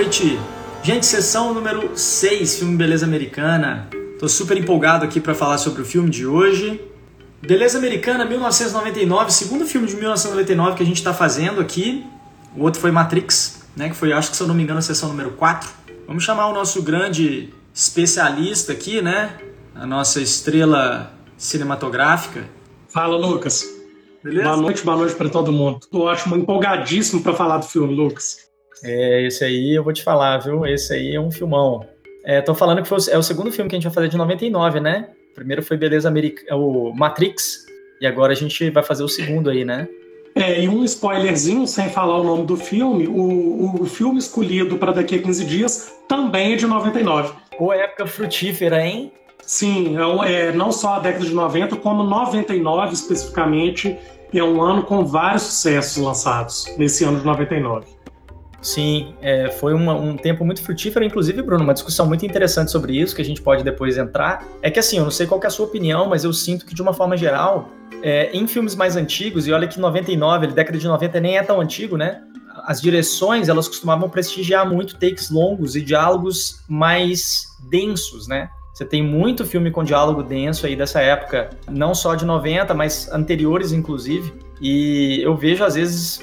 noite. Gente, sessão número 6, filme Beleza Americana. Tô super empolgado aqui para falar sobre o filme de hoje. Beleza Americana, 1999, segundo filme de 1999 que a gente tá fazendo aqui. O outro foi Matrix, né, que foi, acho que se eu não me engano, a sessão número 4. Vamos chamar o nosso grande especialista aqui, né? A nossa estrela cinematográfica. Fala, Lucas. Beleza? Boa noite, boa noite para todo mundo. Tô ótimo, empolgadíssimo para falar do filme, Lucas. É, esse aí eu vou te falar, viu? Esse aí é um filmão. É, tô falando que foi, é o segundo filme que a gente vai fazer de 99, né? O primeiro foi Beleza Americana, o Matrix, e agora a gente vai fazer o segundo aí, né? É, e um spoilerzinho, sem falar o nome do filme, o, o filme escolhido para daqui a 15 dias também é de 99. Pô, época frutífera, hein? Sim, é, é, não só a década de 90, como 99 especificamente, é um ano com vários sucessos lançados nesse ano de 99. Sim, é, foi uma, um tempo muito frutífero, inclusive, Bruno, uma discussão muito interessante sobre isso, que a gente pode depois entrar. É que assim, eu não sei qual é a sua opinião, mas eu sinto que, de uma forma geral, é, em filmes mais antigos, e olha que 99, década de 90 nem é tão antigo, né? As direções, elas costumavam prestigiar muito takes longos e diálogos mais densos, né? Você tem muito filme com diálogo denso aí dessa época, não só de 90, mas anteriores, inclusive. E eu vejo, às vezes,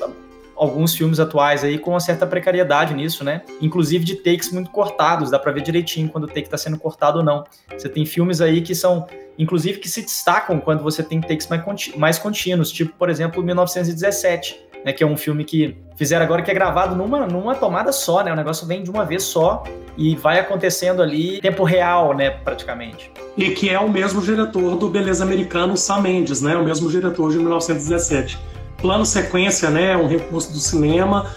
alguns filmes atuais aí com uma certa precariedade nisso, né? Inclusive de takes muito cortados, dá pra ver direitinho quando o take tá sendo cortado ou não. Você tem filmes aí que são, inclusive, que se destacam quando você tem takes mais contínuos, tipo, por exemplo, 1917 né, que é um filme que fizeram agora que é gravado numa, numa tomada só, né? O negócio vem de uma vez só e vai acontecendo ali tempo real, né, praticamente. E que é o mesmo diretor do Beleza Americano, Sam Mendes, né? O mesmo diretor de 1917. Plano sequência, né, um recurso do cinema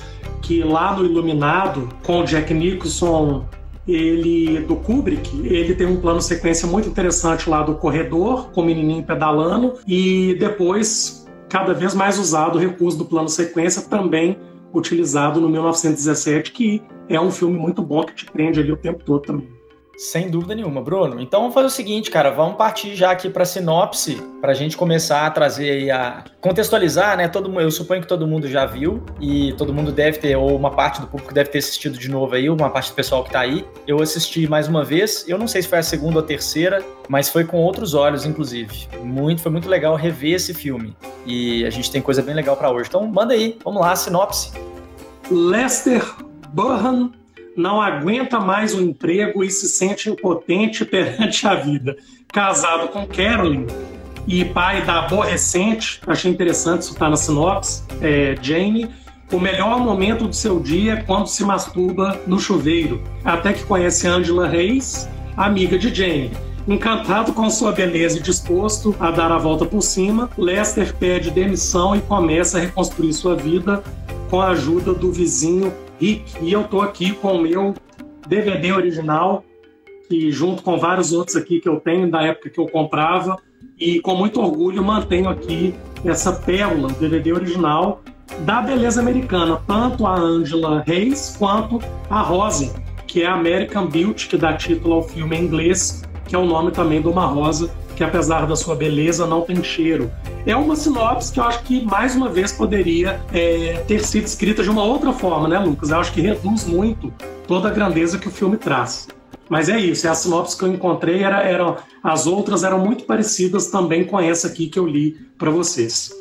que lá no Iluminado, com o Jack Nicholson, ele do Kubrick, ele tem um plano sequência muito interessante lá do corredor, com o menininho pedalando, e depois cada vez mais usado o recurso do plano sequência, também utilizado no 1917, que é um filme muito bom que te prende ali o tempo todo também. Sem dúvida nenhuma, Bruno. Então vamos fazer o seguinte, cara, vamos partir já aqui para sinopse, para a gente começar a trazer aí a contextualizar, né? Todo eu suponho que todo mundo já viu e todo mundo deve ter ou uma parte do público deve ter assistido de novo aí, uma parte do pessoal que está aí. Eu assisti mais uma vez. Eu não sei se foi a segunda ou a terceira, mas foi com outros olhos, inclusive. Muito, foi muito legal rever esse filme. E a gente tem coisa bem legal para hoje. Então manda aí, vamos lá, sinopse. Lester Burhan não aguenta mais o emprego e se sente impotente perante a vida. Casado com Carolyn e pai da aborrecente, achei interessante isso tá na sinopse, é, Jane, o melhor momento do seu dia é quando se masturba no chuveiro, até que conhece Angela Reis, amiga de Jane. Encantado com sua beleza e disposto a dar a volta por cima, Lester pede demissão e começa a reconstruir sua vida com a ajuda do vizinho Rick. E eu tô aqui com o meu DVD original, que junto com vários outros aqui que eu tenho da época que eu comprava, e com muito orgulho mantenho aqui essa pérola, DVD original da beleza americana, tanto a Angela Reis quanto a Rosa, que é a American Beauty, que dá título ao filme em inglês, que é o nome também de uma rosa que apesar da sua beleza não tem cheiro. É uma sinopse que eu acho que mais uma vez poderia é, ter sido escrita de uma outra forma, né, Lucas? Eu acho que reduz muito toda a grandeza que o filme traz. Mas é isso, é a sinopse que eu encontrei, era, era, as outras eram muito parecidas também com essa aqui que eu li para vocês.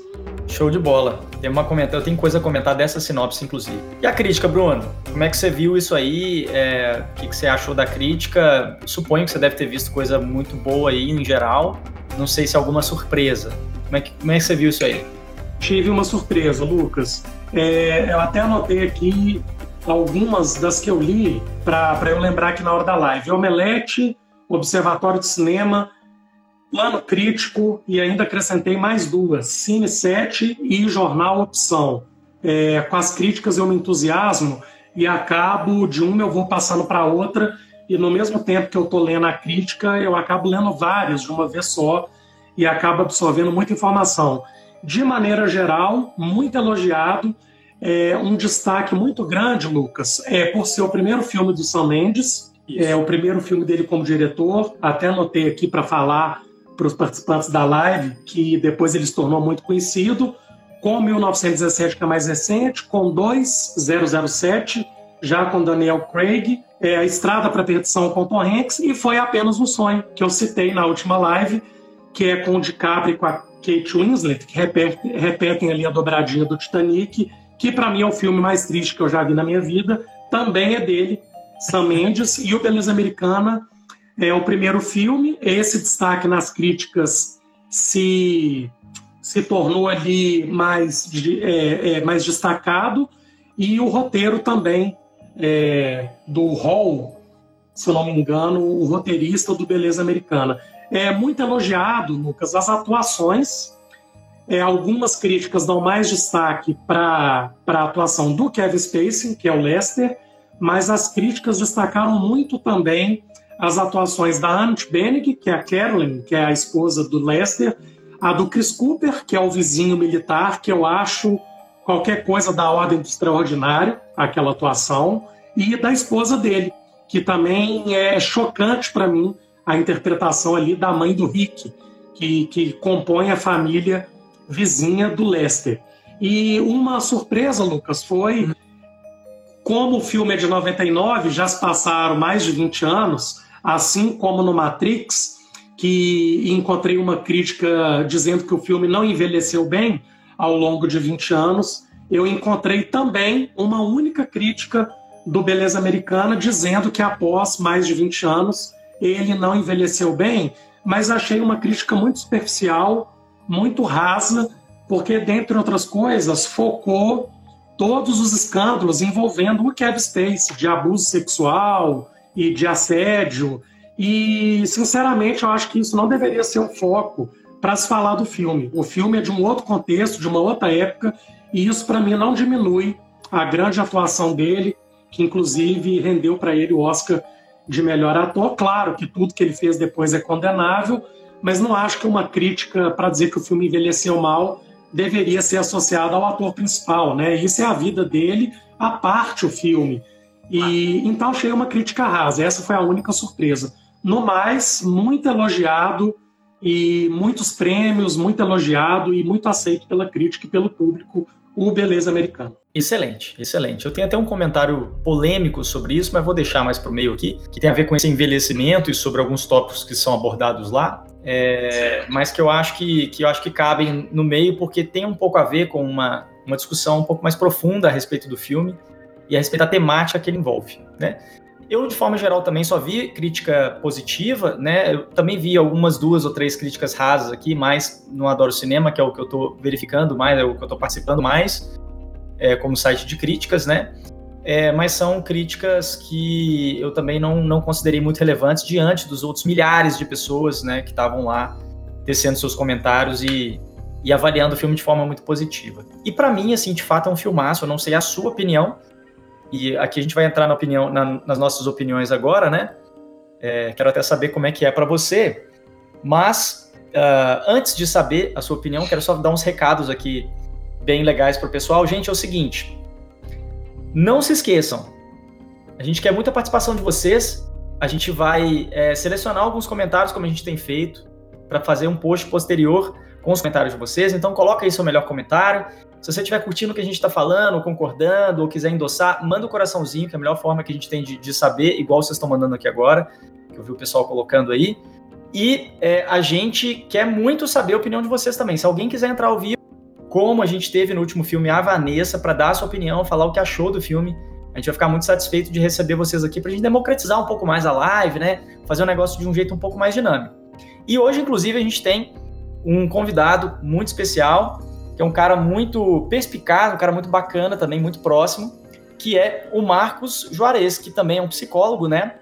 Show de bola. Tem uma comentar, tem coisa a comentar dessa sinopse, inclusive. E a crítica, Bruno? Como é que você viu isso aí? É, o que, que você achou da crítica? Suponho que você deve ter visto coisa muito boa aí em geral. Não sei se alguma surpresa. Como é que, como é que você viu isso aí? Tive uma surpresa, Lucas. É, eu até anotei aqui algumas das que eu li para eu lembrar aqui na hora da live. Omelete, Observatório de Cinema, Plano Crítico e ainda acrescentei mais duas, Cine 7 e Jornal Opção. É, com as críticas eu me entusiasmo e acabo de uma eu vou passando para outra e no mesmo tempo que eu estou lendo a crítica eu acabo lendo várias de uma vez só e acabo absorvendo muita informação. De maneira geral, muito elogiado. É, um destaque muito grande, Lucas, é por ser o primeiro filme do Sam Mendes, Isso. é o primeiro filme dele como diretor. Até anotei aqui para falar para os participantes da live, que depois ele se tornou muito conhecido, com 1917, que é mais recente, com 2007, já com Daniel Craig, é, A Estrada para a Perdição com Tom Hanks, e foi apenas um sonho, que eu citei na última live, que é com o DiCaprio e com a Kate Winslet, que repetem, repetem ali a dobradinha do Titanic, que para mim é o filme mais triste que eu já vi na minha vida, também é dele, Sam Mendes, e o Beleza Americana é o primeiro filme, esse destaque nas críticas se, se tornou ali mais, é, é, mais destacado, e o roteiro também é, do Hall, se eu não me engano, o roteirista do Beleza Americana. É muito elogiado, Lucas, as atuações. É, algumas críticas dão mais destaque para a atuação do Kevin Spacey, que é o Lester, mas as críticas destacaram muito também as atuações da Annette Bening, que é a Carolyn, que é a esposa do Lester, a do Chris Cooper, que é o vizinho militar, que eu acho qualquer coisa da ordem do extraordinário, aquela atuação, e da esposa dele, que também é chocante para mim a interpretação ali da mãe do Rick, que, que compõe a família vizinha do Lester. E uma surpresa, Lucas, foi como o filme é de 99, já se passaram mais de 20 anos, assim como no Matrix, que encontrei uma crítica dizendo que o filme não envelheceu bem ao longo de 20 anos, eu encontrei também uma única crítica do Beleza Americana dizendo que após mais de 20 anos ele não envelheceu bem, mas achei uma crítica muito superficial, muito rasa, porque, dentre outras coisas, focou todos os escândalos envolvendo o Kevin Spacey, de abuso sexual, e de assédio. E, sinceramente, eu acho que isso não deveria ser um foco para se falar do filme. O filme é de um outro contexto, de uma outra época, e isso, para mim, não diminui a grande atuação dele, que inclusive rendeu para ele o Oscar de melhor ator. Claro que tudo que ele fez depois é condenável, mas não acho que uma crítica para dizer que o filme envelheceu mal deveria ser associada ao ator principal, né? Isso é a vida dele, a parte o filme. E então achei uma crítica rasa. Essa foi a única surpresa. No mais, muito elogiado e muitos prêmios, muito elogiado e muito aceito pela crítica e pelo público o Beleza Americano. Excelente, excelente. Eu tenho até um comentário polêmico sobre isso, mas vou deixar mais para o meio aqui, que tem a ver com esse envelhecimento e sobre alguns tópicos que são abordados lá, é, mas que eu acho que, que eu acho que cabem no meio porque tem um pouco a ver com uma, uma discussão um pouco mais profunda a respeito do filme e a respeito da temática que ele envolve, né? Eu, de forma geral, também só vi crítica positiva, né? Eu também vi algumas duas ou três críticas rasas aqui, mais no Adoro Cinema, que é o que eu estou verificando mais, é o que eu estou participando mais, é, como site de críticas, né? É, mas são críticas que eu também não, não considerei muito relevantes diante dos outros milhares de pessoas, né, que estavam lá tecendo seus comentários e, e avaliando o filme de forma muito positiva. E para mim, assim, de fato é um filmaço, eu não sei a sua opinião, e aqui a gente vai entrar na opinião, na, nas nossas opiniões agora, né? É, quero até saber como é que é para você. Mas uh, antes de saber a sua opinião, quero só dar uns recados aqui bem legais para o pessoal. Gente, é o seguinte: não se esqueçam, a gente quer muita participação de vocês. A gente vai é, selecionar alguns comentários, como a gente tem feito, para fazer um post posterior com os comentários de vocês. Então, coloca aí seu melhor comentário. Se você estiver curtindo o que a gente está falando, concordando, ou quiser endossar, manda o um coraçãozinho, que é a melhor forma que a gente tem de, de saber, igual vocês estão mandando aqui agora, que eu vi o pessoal colocando aí. E é, a gente quer muito saber a opinião de vocês também. Se alguém quiser entrar ao vivo, como a gente teve no último filme a Vanessa, para dar a sua opinião, falar o que achou do filme, a gente vai ficar muito satisfeito de receber vocês aqui para a gente democratizar um pouco mais a live, né? Fazer um negócio de um jeito um pouco mais dinâmico. E hoje, inclusive, a gente tem um convidado muito especial que é um cara muito perspicaz, um cara muito bacana também, muito próximo, que é o Marcos Juarez, que também é um psicólogo, né?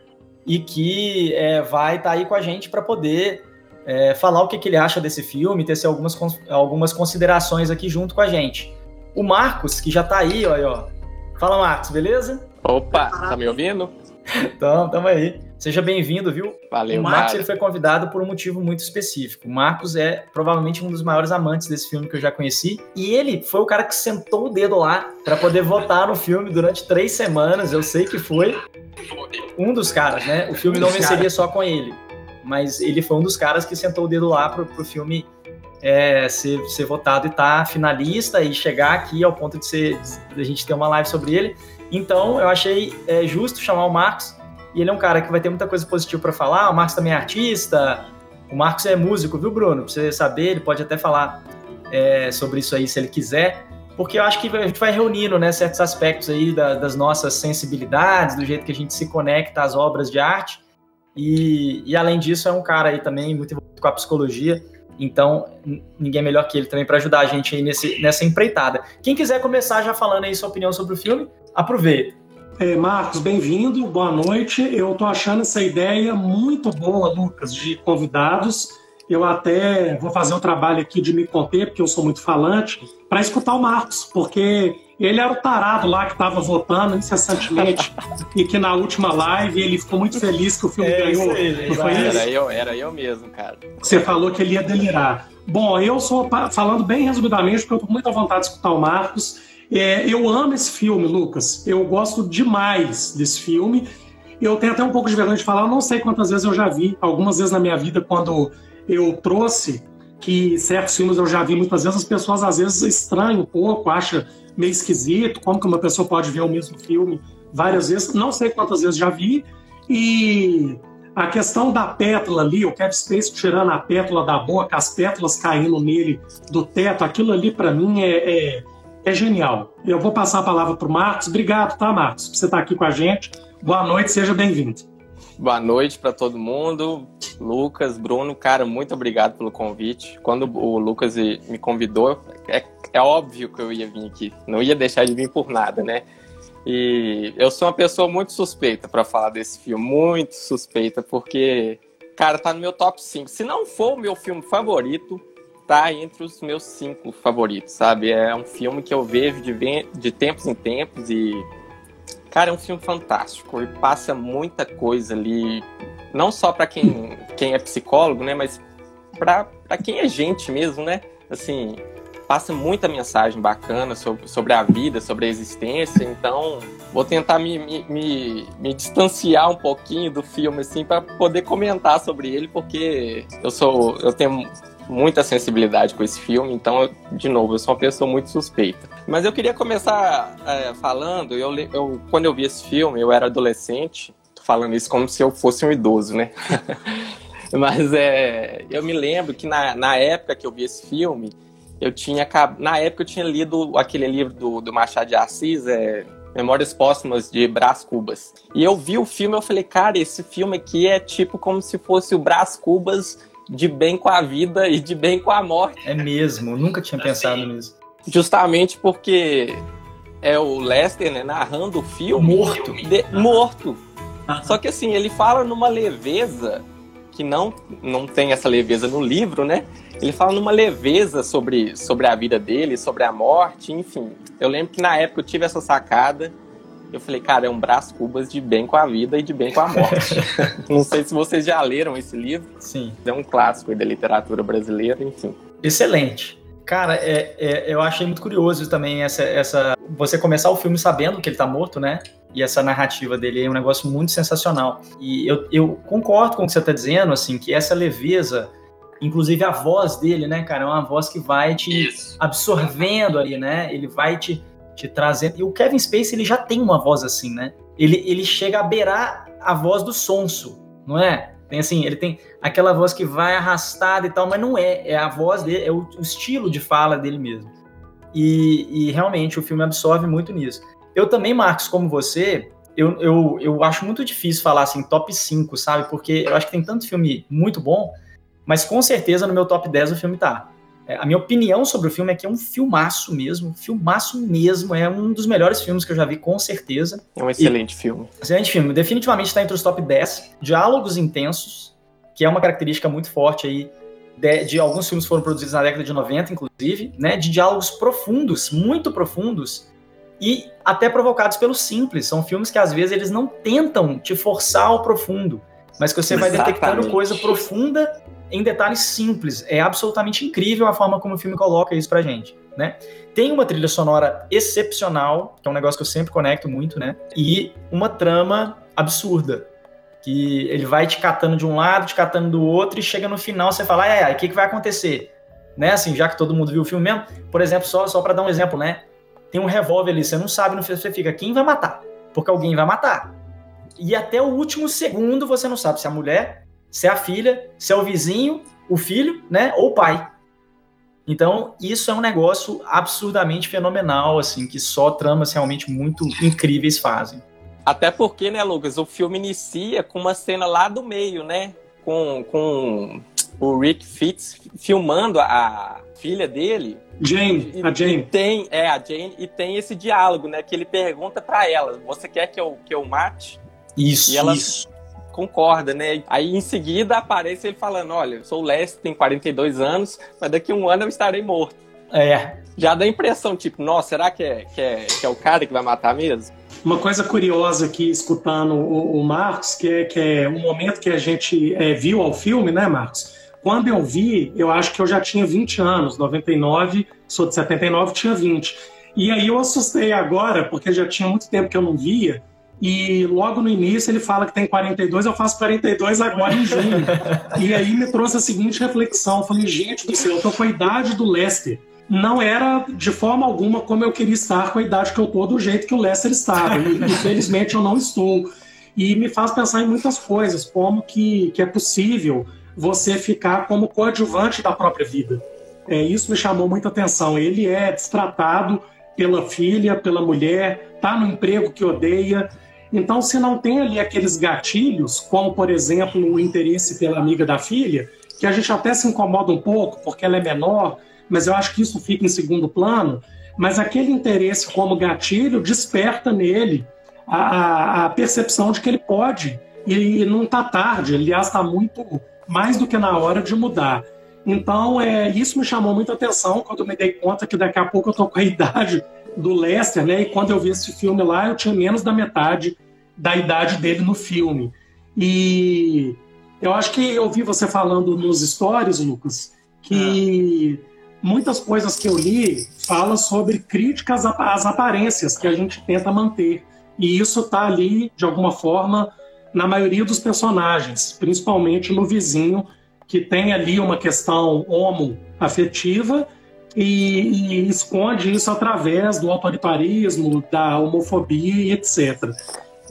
E que é, vai estar tá aí com a gente para poder é, falar o que, que, ele acha desse filme, ter algumas, algumas considerações aqui junto com a gente. O Marcos, que já está aí, ó, ó. Fala, Marcos, beleza? Opa, tá me ouvindo? então, tamo aí. Seja bem-vindo, viu? Valeu, O Marcos ele foi convidado por um motivo muito específico. O Marcos é provavelmente um dos maiores amantes desse filme que eu já conheci. E ele foi o cara que sentou o dedo lá para poder votar no filme durante três semanas. Eu sei que foi um dos caras, né? O filme não venceria só com ele. Mas ele foi um dos caras que sentou o dedo lá pro, pro filme é, ser, ser votado e estar tá finalista e chegar aqui ao ponto de, ser, de a gente ter uma live sobre ele. Então, eu achei é, justo chamar o Marcos, e ele é um cara que vai ter muita coisa positiva para falar. O Marcos também é artista, o Marcos é músico, viu, Bruno? Pra você saber, ele pode até falar é, sobre isso aí se ele quiser, porque eu acho que a gente vai reunindo né, certos aspectos aí da, das nossas sensibilidades, do jeito que a gente se conecta às obras de arte. E, e além disso, é um cara aí também muito envolvido com a psicologia. Então, ninguém melhor que ele também para ajudar a gente aí nesse, nessa empreitada. Quem quiser começar já falando aí sua opinião sobre o filme, aproveita. É, Marcos, bem-vindo, boa noite. Eu estou achando essa ideia muito boa, Lucas, de convidados. Eu até vou fazer um trabalho aqui de me conter, porque eu sou muito falante, para escutar o Marcos, porque ele era o tarado lá que estava votando incessantemente e que na última live ele ficou muito feliz que o filme é, ganhou. Não foi era isso? Eu, era eu mesmo, cara. Você falou que ele ia delirar. Bom, eu sou falando bem resumidamente, porque eu estou muito à vontade de escutar o Marcos. É, eu amo esse filme, Lucas. Eu gosto demais desse filme. Eu tenho até um pouco de vergonha de falar, não sei quantas vezes eu já vi, algumas vezes na minha vida, quando eu trouxe que certos filmes eu já vi muitas vezes, as pessoas às vezes estranham um pouco, acham meio esquisito, como que uma pessoa pode ver o mesmo filme várias vezes, não sei quantas vezes já vi, e a questão da pétala ali, o Kevin Space tirando a pétala da boca, as pétalas caindo nele do teto, aquilo ali para mim é, é, é, genial. Eu vou passar a palavra para o Marcos. Obrigado, tá, Marcos, por você estar aqui com a gente. Boa noite, seja bem-vindo. Boa noite para todo mundo. Lucas, Bruno, cara, muito obrigado pelo convite. Quando o Lucas me convidou, é, é óbvio que eu ia vir aqui. Não ia deixar de vir por nada, né? E eu sou uma pessoa muito suspeita para falar desse filme, muito suspeita, porque, cara, tá no meu top 5. Se não for o meu filme favorito, tá entre os meus cinco favoritos, sabe? É um filme que eu vejo de, de tempos em tempos e Cara, é um filme fantástico. Ele passa muita coisa ali, não só para quem, quem é psicólogo, né, mas para quem é gente mesmo, né? Assim, passa muita mensagem bacana sobre, sobre a vida, sobre a existência. Então, vou tentar me, me, me, me distanciar um pouquinho do filme, assim, para poder comentar sobre ele, porque eu sou, eu tenho muita sensibilidade com esse filme, então, de novo, eu sou uma pessoa muito suspeita. Mas eu queria começar é, falando, eu, eu, quando eu vi esse filme, eu era adolescente, tô falando isso como se eu fosse um idoso, né? Mas é, eu me lembro que na, na época que eu vi esse filme, eu tinha na época eu tinha lido aquele livro do, do Machado de Assis, é, Memórias Póstumas de Brás Cubas. E eu vi o filme eu falei, cara, esse filme aqui é tipo como se fosse o Brás Cubas de bem com a vida e de bem com a morte. É mesmo, nunca tinha assim, pensado nisso. Justamente porque é o Lester né, narrando o filme. Morto. De, morto. Só que assim, ele fala numa leveza que não, não tem essa leveza no livro, né? Ele fala numa leveza sobre, sobre a vida dele, sobre a morte, enfim. Eu lembro que na época eu tive essa sacada eu falei, cara, é um braço cubas de bem com a vida e de bem com a morte. Não sei se vocês já leram esse livro. Sim. É um clássico da literatura brasileira, enfim. Excelente. Cara, é, é, eu achei muito curioso também essa, essa. Você começar o filme sabendo que ele tá morto, né? E essa narrativa dele é um negócio muito sensacional. E eu, eu concordo com o que você tá dizendo, assim, que essa leveza, inclusive a voz dele, né, cara, é uma voz que vai te Isso. absorvendo ali, né? Ele vai te te trazendo. E o Kevin Spacey, ele já tem uma voz assim, né? Ele, ele chega a beirar a voz do sonso, não é? Tem assim, ele tem aquela voz que vai arrastada e tal, mas não é. É a voz dele, é o, o estilo de fala dele mesmo. E, e, realmente o filme absorve muito nisso. Eu também, Marcos, como você, eu, eu, eu acho muito difícil falar assim, top 5, sabe? Porque eu acho que tem tanto filme muito bom, mas com certeza no meu top 10 o filme tá. É, a minha opinião sobre o filme é que é um filmaço mesmo, filmaço mesmo, é um dos melhores filmes que eu já vi, com certeza. É um excelente e, filme. Excelente filme, definitivamente está entre os top 10. Diálogos intensos, que é uma característica muito forte aí de, de, alguns filmes que foram produzidos na década de 90, inclusive, né, de diálogos profundos, muito profundos, e até provocados pelo simples. São filmes que às vezes eles não tentam te forçar ao profundo, mas que você Exatamente. vai detectando coisa profunda em detalhes simples. É absolutamente incrível a forma como o filme coloca isso pra gente, né? Tem uma trilha sonora excepcional, que é um negócio que eu sempre conecto muito, né? E uma trama absurda. Que ele vai te catando de um lado, te catando do outro, e chega no final você fala, ai, o que, que vai acontecer? Né? Assim, já que todo mundo viu o filme mesmo. Por exemplo, só, só para dar um exemplo, né? tem um revólver ali, você não sabe no filme, você fica, quem vai matar? Porque alguém vai matar. E até o último segundo você não sabe se é a mulher, se é a filha, se é o vizinho, o filho, né, ou o pai. Então, isso é um negócio absurdamente fenomenal, assim, que só tramas realmente muito incríveis fazem. Até porque, né, Lucas, o filme inicia com uma cena lá do meio, né? Com, com o Rick Fitz filmando a filha dele. Jane, e, a Jane. E tem, é, a Jane, e tem esse diálogo, né? Que ele pergunta para ela: Você quer que eu, que eu mate? Isso, e ela, isso concorda, né? Aí em seguida aparece ele falando: Olha, sou o Lester, tenho 42 anos, mas daqui a um ano eu estarei morto. É. Já dá a impressão, tipo, nossa, será que é, que é, que é o cara que vai matar mesmo? Uma coisa curiosa aqui, escutando o, o Marcos, que é, que é um momento que a gente é, viu ao filme, né, Marcos? Quando eu vi, eu acho que eu já tinha 20 anos, 99, sou de 79, tinha 20. E aí eu assustei agora, porque já tinha muito tempo que eu não via, e logo no início ele fala que tem 42, eu faço 42 agora em junho. e aí me trouxe a seguinte reflexão: eu falei, gente do céu, eu tô com a idade do Lester. Não era de forma alguma como eu queria estar com a idade que eu tô, do jeito que o Lester estava. Infelizmente eu não estou. E me faz pensar em muitas coisas, como que, que é possível você ficar como coadjuvante da própria vida. É, isso me chamou muita atenção. Ele é destratado pela filha, pela mulher, tá no emprego que odeia, então, se não tem ali aqueles gatilhos, como por exemplo o interesse pela amiga da filha, que a gente até se incomoda um pouco porque ela é menor, mas eu acho que isso fica em segundo plano. Mas aquele interesse como gatilho desperta nele a, a percepção de que ele pode e não está tarde, aliás, está muito mais do que na hora de mudar. Então, é, isso me chamou muita atenção quando me dei conta que daqui a pouco eu estou com a idade do Lester, né? E quando eu vi esse filme lá, eu tinha menos da metade da idade dele no filme. E eu acho que eu vi você falando nos stories, Lucas, que é. muitas coisas que eu li falam sobre críticas às aparências que a gente tenta manter. E isso está ali, de alguma forma, na maioria dos personagens, principalmente no vizinho, que tem ali uma questão homo-afetiva e, e esconde isso através do autoritarismo, da homofobia, etc.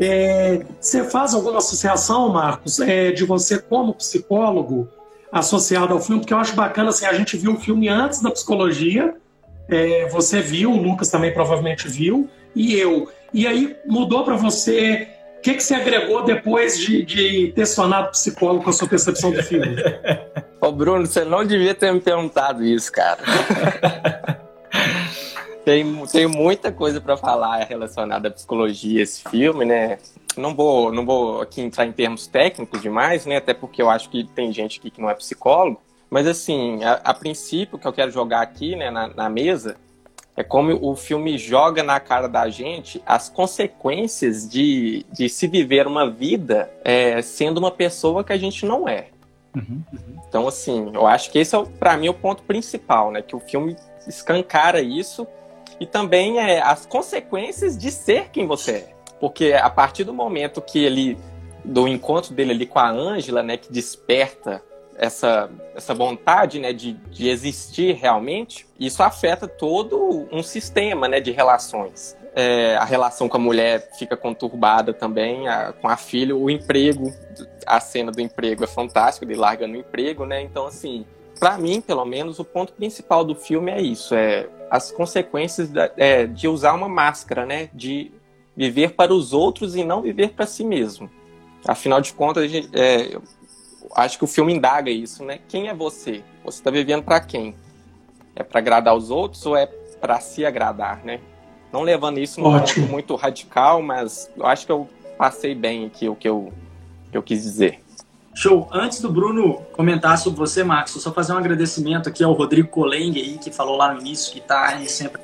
É, você faz alguma associação, Marcos, é, de você como psicólogo associado ao filme? Porque eu acho bacana, assim, a gente viu o filme antes da psicologia, é, você viu, o Lucas também provavelmente viu, e eu. E aí mudou para você o que, que você agregou depois de, de ter sonado psicólogo com a sua percepção do filme? Ô Bruno, você não devia ter me perguntado isso, cara. tem, tem muita coisa para falar relacionada à psicologia, esse filme, né? Não vou, não vou aqui entrar em termos técnicos demais, né? Até porque eu acho que tem gente aqui que não é psicólogo. Mas assim, a, a princípio, que eu quero jogar aqui né, na, na mesa é como o filme joga na cara da gente as consequências de, de se viver uma vida é, sendo uma pessoa que a gente não é. Uhum, uhum. Então, assim, eu acho que esse é, para mim, o ponto principal, né? Que o filme escancara isso e também é, as consequências de ser quem você é. Porque a partir do momento que ele, do encontro dele ali com a Ângela, né, que desperta essa, essa vontade né, de, de existir realmente, isso afeta todo um sistema né, de relações. É, a relação com a mulher fica conturbada também, a, com a filha, o emprego, a cena do emprego é fantástica, ele larga no emprego, né? Então, assim, para mim, pelo menos, o ponto principal do filme é isso, é as consequências da, é, de usar uma máscara, né? De viver para os outros e não viver para si mesmo. Afinal de contas, a gente, é, acho que o filme indaga isso, né? Quem é você? Você está vivendo para quem? É para agradar os outros ou é para se agradar, né? Não levando isso num ponto muito radical, mas eu acho que eu passei bem aqui o que eu, que eu quis dizer. Show. Antes do Bruno comentar sobre você, Max, eu só fazer um agradecimento aqui ao Rodrigo Coleng aí, que falou lá no início que está aí sempre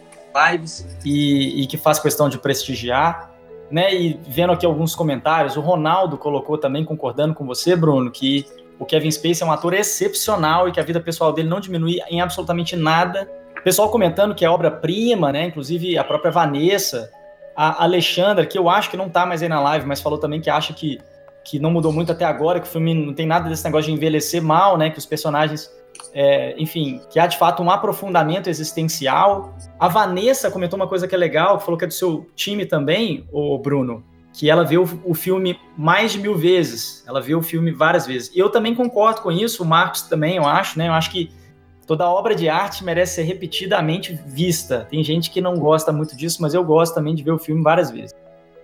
lives e, e que faz questão de prestigiar né? E vendo aqui alguns comentários, o Ronaldo colocou também, concordando com você, Bruno, que o Kevin Spacey é um ator excepcional e que a vida pessoal dele não diminui em absolutamente nada. Pessoal comentando que é obra-prima, né? Inclusive a própria Vanessa, a Alexandra, que eu acho que não tá mais aí na live, mas falou também que acha que, que não mudou muito até agora, que o filme não tem nada desse negócio de envelhecer mal, né? Que os personagens é, enfim, que há de fato um aprofundamento existencial. A Vanessa comentou uma coisa que é legal, falou que é do seu time também, o Bruno, que ela vê o, filme mais de mil vezes. Ela vê o filme várias vezes. Eu também concordo com isso, o Marcos também, eu acho, né? Eu acho que toda obra de arte merece ser repetidamente vista. Tem gente que não gosta muito disso, mas eu gosto também de ver o filme várias vezes.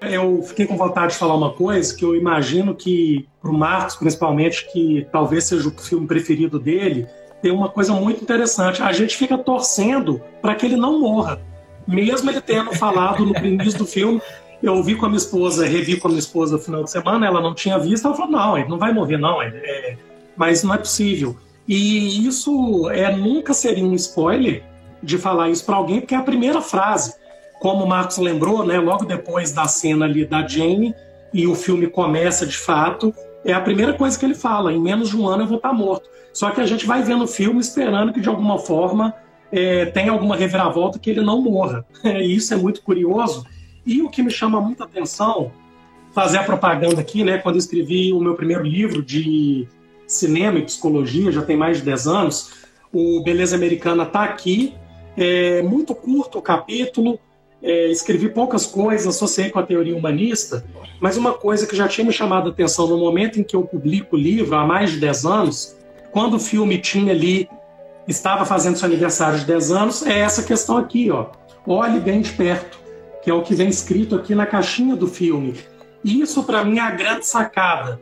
Eu fiquei com vontade de falar uma coisa que eu imagino que, para o Marcos, principalmente, que talvez seja o filme preferido dele, tem uma coisa muito interessante. A gente fica torcendo para que ele não morra. Mesmo ele tendo falado no início do filme, eu ouvi com a minha esposa, revi com a minha esposa no final de semana, ela não tinha visto, ela falou: não, ele não vai morrer, não. É. Mas não é possível. E isso é nunca seria um spoiler de falar isso para alguém, porque é a primeira frase. Como o Marcos lembrou, né, logo depois da cena ali da Jane, e o filme começa de fato, é a primeira coisa que ele fala: em menos de um ano eu vou estar morto. Só que a gente vai vendo o filme esperando que de alguma forma é, tenha alguma reviravolta que ele não morra. E isso é muito curioso. E o que me chama muita atenção, fazer a propaganda aqui, né? Quando eu escrevi o meu primeiro livro de cinema e psicologia, já tem mais de 10 anos, o Beleza Americana está aqui. É muito curto o capítulo, é, escrevi poucas coisas, associei com a teoria humanista, mas uma coisa que já tinha me chamado a atenção no momento em que eu publico o livro, há mais de 10 anos, quando o filme tinha ali, estava fazendo seu aniversário de 10 anos, é essa questão aqui, ó. Olhe bem de perto, que é o que vem escrito aqui na caixinha do filme. Isso, para mim, é a grande sacada.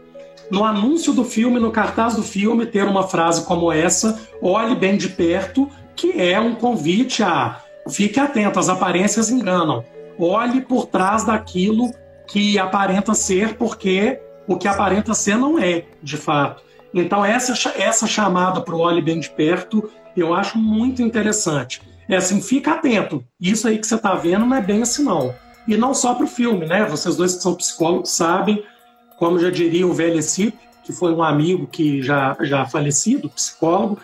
No anúncio do filme, no cartaz do filme, ter uma frase como essa, olhe bem de perto, que é um convite a fique atento, as aparências enganam. Olhe por trás daquilo que aparenta ser, porque o que aparenta ser não é, de fato. Então, essa, essa chamada para o olhe bem de perto, eu acho muito interessante. É assim, fica atento. Isso aí que você está vendo não é bem assim, não. E não só para o filme, né? Vocês dois que são psicólogos sabem, como já diria o velho Cip, que foi um amigo que já, já falecido, psicólogo,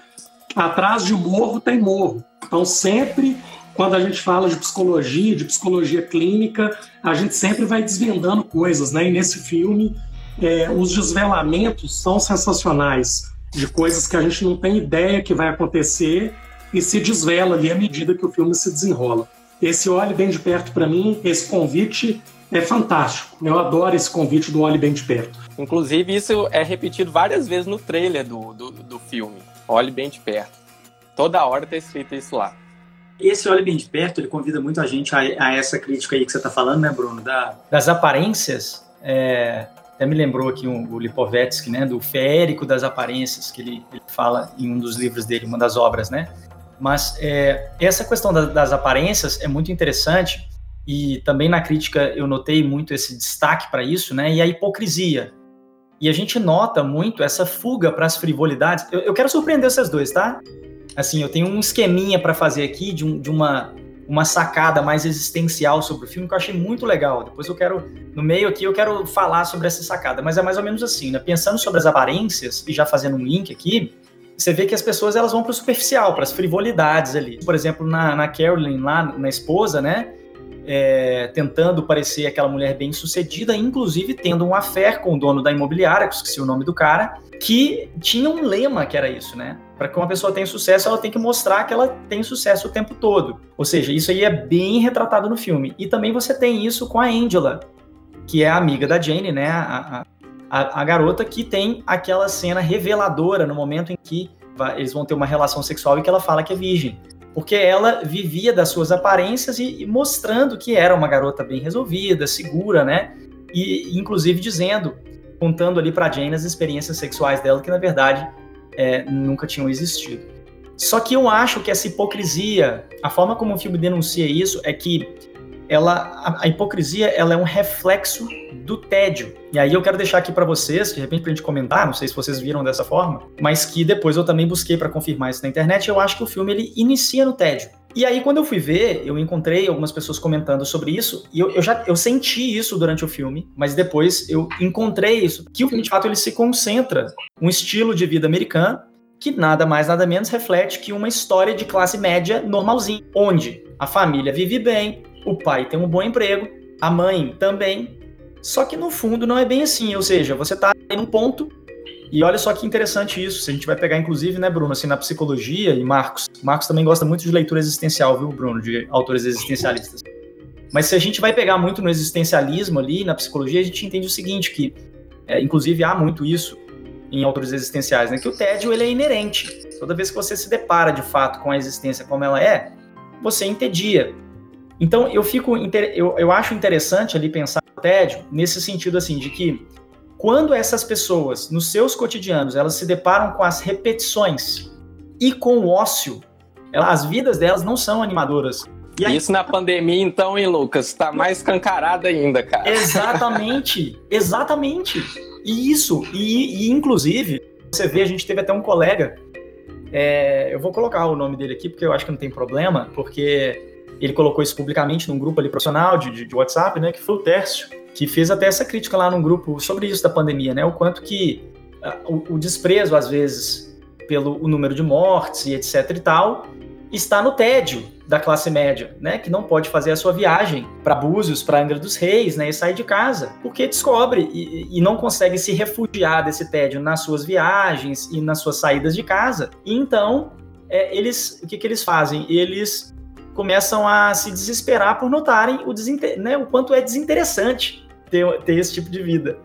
atrás de morro tem morro. Então, sempre quando a gente fala de psicologia, de psicologia clínica, a gente sempre vai desvendando coisas, né? E nesse filme, é, os desvelamentos são sensacionais, de coisas que a gente não tem ideia que vai acontecer e se desvela ali à medida que o filme se desenrola. Esse Olhe Bem de Perto, para mim, esse convite é fantástico. Eu adoro esse convite do Olhe Bem de Perto. Inclusive, isso é repetido várias vezes no trailer do, do, do filme. Olhe Bem de Perto. Toda hora tá escrito isso lá. Esse Olhe Bem de Perto, ele convida muito a gente a, a essa crítica aí que você está falando, né, Bruno? Da, das aparências. É, até me lembrou aqui um, o Lipovetsky, né, do feérico das aparências, que ele, ele, fala em um dos livros dele, uma das obras, né? Mas é, essa questão da, das aparências é muito interessante e também na crítica eu notei muito esse destaque para isso, né? E a hipocrisia. E a gente nota muito essa fuga para as frivolidades. Eu, eu quero surpreender vocês dois, tá? Assim, eu tenho um esqueminha para fazer aqui de, um, de uma, uma sacada mais existencial sobre o filme que eu achei muito legal. Depois eu quero, no meio aqui, eu quero falar sobre essa sacada. Mas é mais ou menos assim, né? Pensando sobre as aparências e já fazendo um link aqui, você vê que as pessoas elas vão para o superficial, para as frivolidades ali. Por exemplo, na, na Carolyn, lá na esposa, né? É, tentando parecer aquela mulher bem sucedida, inclusive tendo um affair com o dono da imobiliária, que esqueci o nome do cara, que tinha um lema que era isso, né? Para que uma pessoa tenha sucesso, ela tem que mostrar que ela tem sucesso o tempo todo. Ou seja, isso aí é bem retratado no filme. E também você tem isso com a Angela, que é a amiga da Jane, né? A, a, a garota que tem aquela cena reveladora no momento em que eles vão ter uma relação sexual e que ela fala que é virgem. Porque ela vivia das suas aparências e, e mostrando que era uma garota bem resolvida, segura, né? E inclusive dizendo contando ali para Jane as experiências sexuais dela que na verdade é, nunca tinham existido. Só que eu acho que essa hipocrisia, a forma como o filme denuncia isso é que ela, a, a hipocrisia ela é um reflexo do tédio. E aí eu quero deixar aqui para vocês, de repente pra gente comentar, não sei se vocês viram dessa forma, mas que depois eu também busquei para confirmar isso na internet, eu acho que o filme ele inicia no tédio. E aí, quando eu fui ver, eu encontrei algumas pessoas comentando sobre isso, e eu, eu, já eu senti isso durante o filme, mas depois eu encontrei isso, que o filme, de fato, ele se concentra um estilo de vida americano que nada mais, nada menos reflete que uma história de classe média normalzinha, onde a família vive bem, o pai tem um bom emprego, a mãe também, só que no fundo não é bem assim, ou seja, você tá em um ponto E olha só que interessante isso. Se a gente vai pegar, inclusive, né, Bruno, assim, na psicologia e Marcos. Marcos também gosta muito de leitura existencial, viu, Bruno, de autores existencialistas. Mas se a gente vai pegar muito no existencialismo ali, na psicologia, a gente entende o seguinte, que, é, inclusive, há muito isso em autores existenciais, né, que o tédio ele é inerente. Toda vez que você se depara, de fato, com a existência como ela é, você entedia. Então, eu fico, eu, eu acho interessante ali pensar o tédio nesse sentido, assim, de que quando essas pessoas, nos seus cotidianos, elas se deparam com as repetições e com o ócio, as vidas delas não são animadoras. Aí... Isso na pandemia, então, hein, Lucas? Tá mais escancarado ainda, cara. Exatamente, exatamente. E isso, e, e, inclusive, você vê, a gente teve até um colega, é, eu vou colocar o nome dele aqui, porque eu acho que não tem problema, porque ele colocou isso publicamente num grupo ali profissional de, de, de WhatsApp, né, que foi o Tércio que fez até essa crítica lá num grupo sobre isso da pandemia, né? O quanto que uh, o, o, desprezo, às vezes, pelo número de mortes e etc e tal, está no tédio da classe média, né? Que não pode fazer a sua viagem para Búzios, para Angra dos Reis, né? E sair de casa, porque descobre e, e não consegue se refugiar desse tédio nas suas viagens e nas suas saídas de casa. E então, é, eles, o que, que eles fazem? Eles começam a se desesperar por notarem o, né, o quanto é desinteressante ter, ter esse tipo de vida.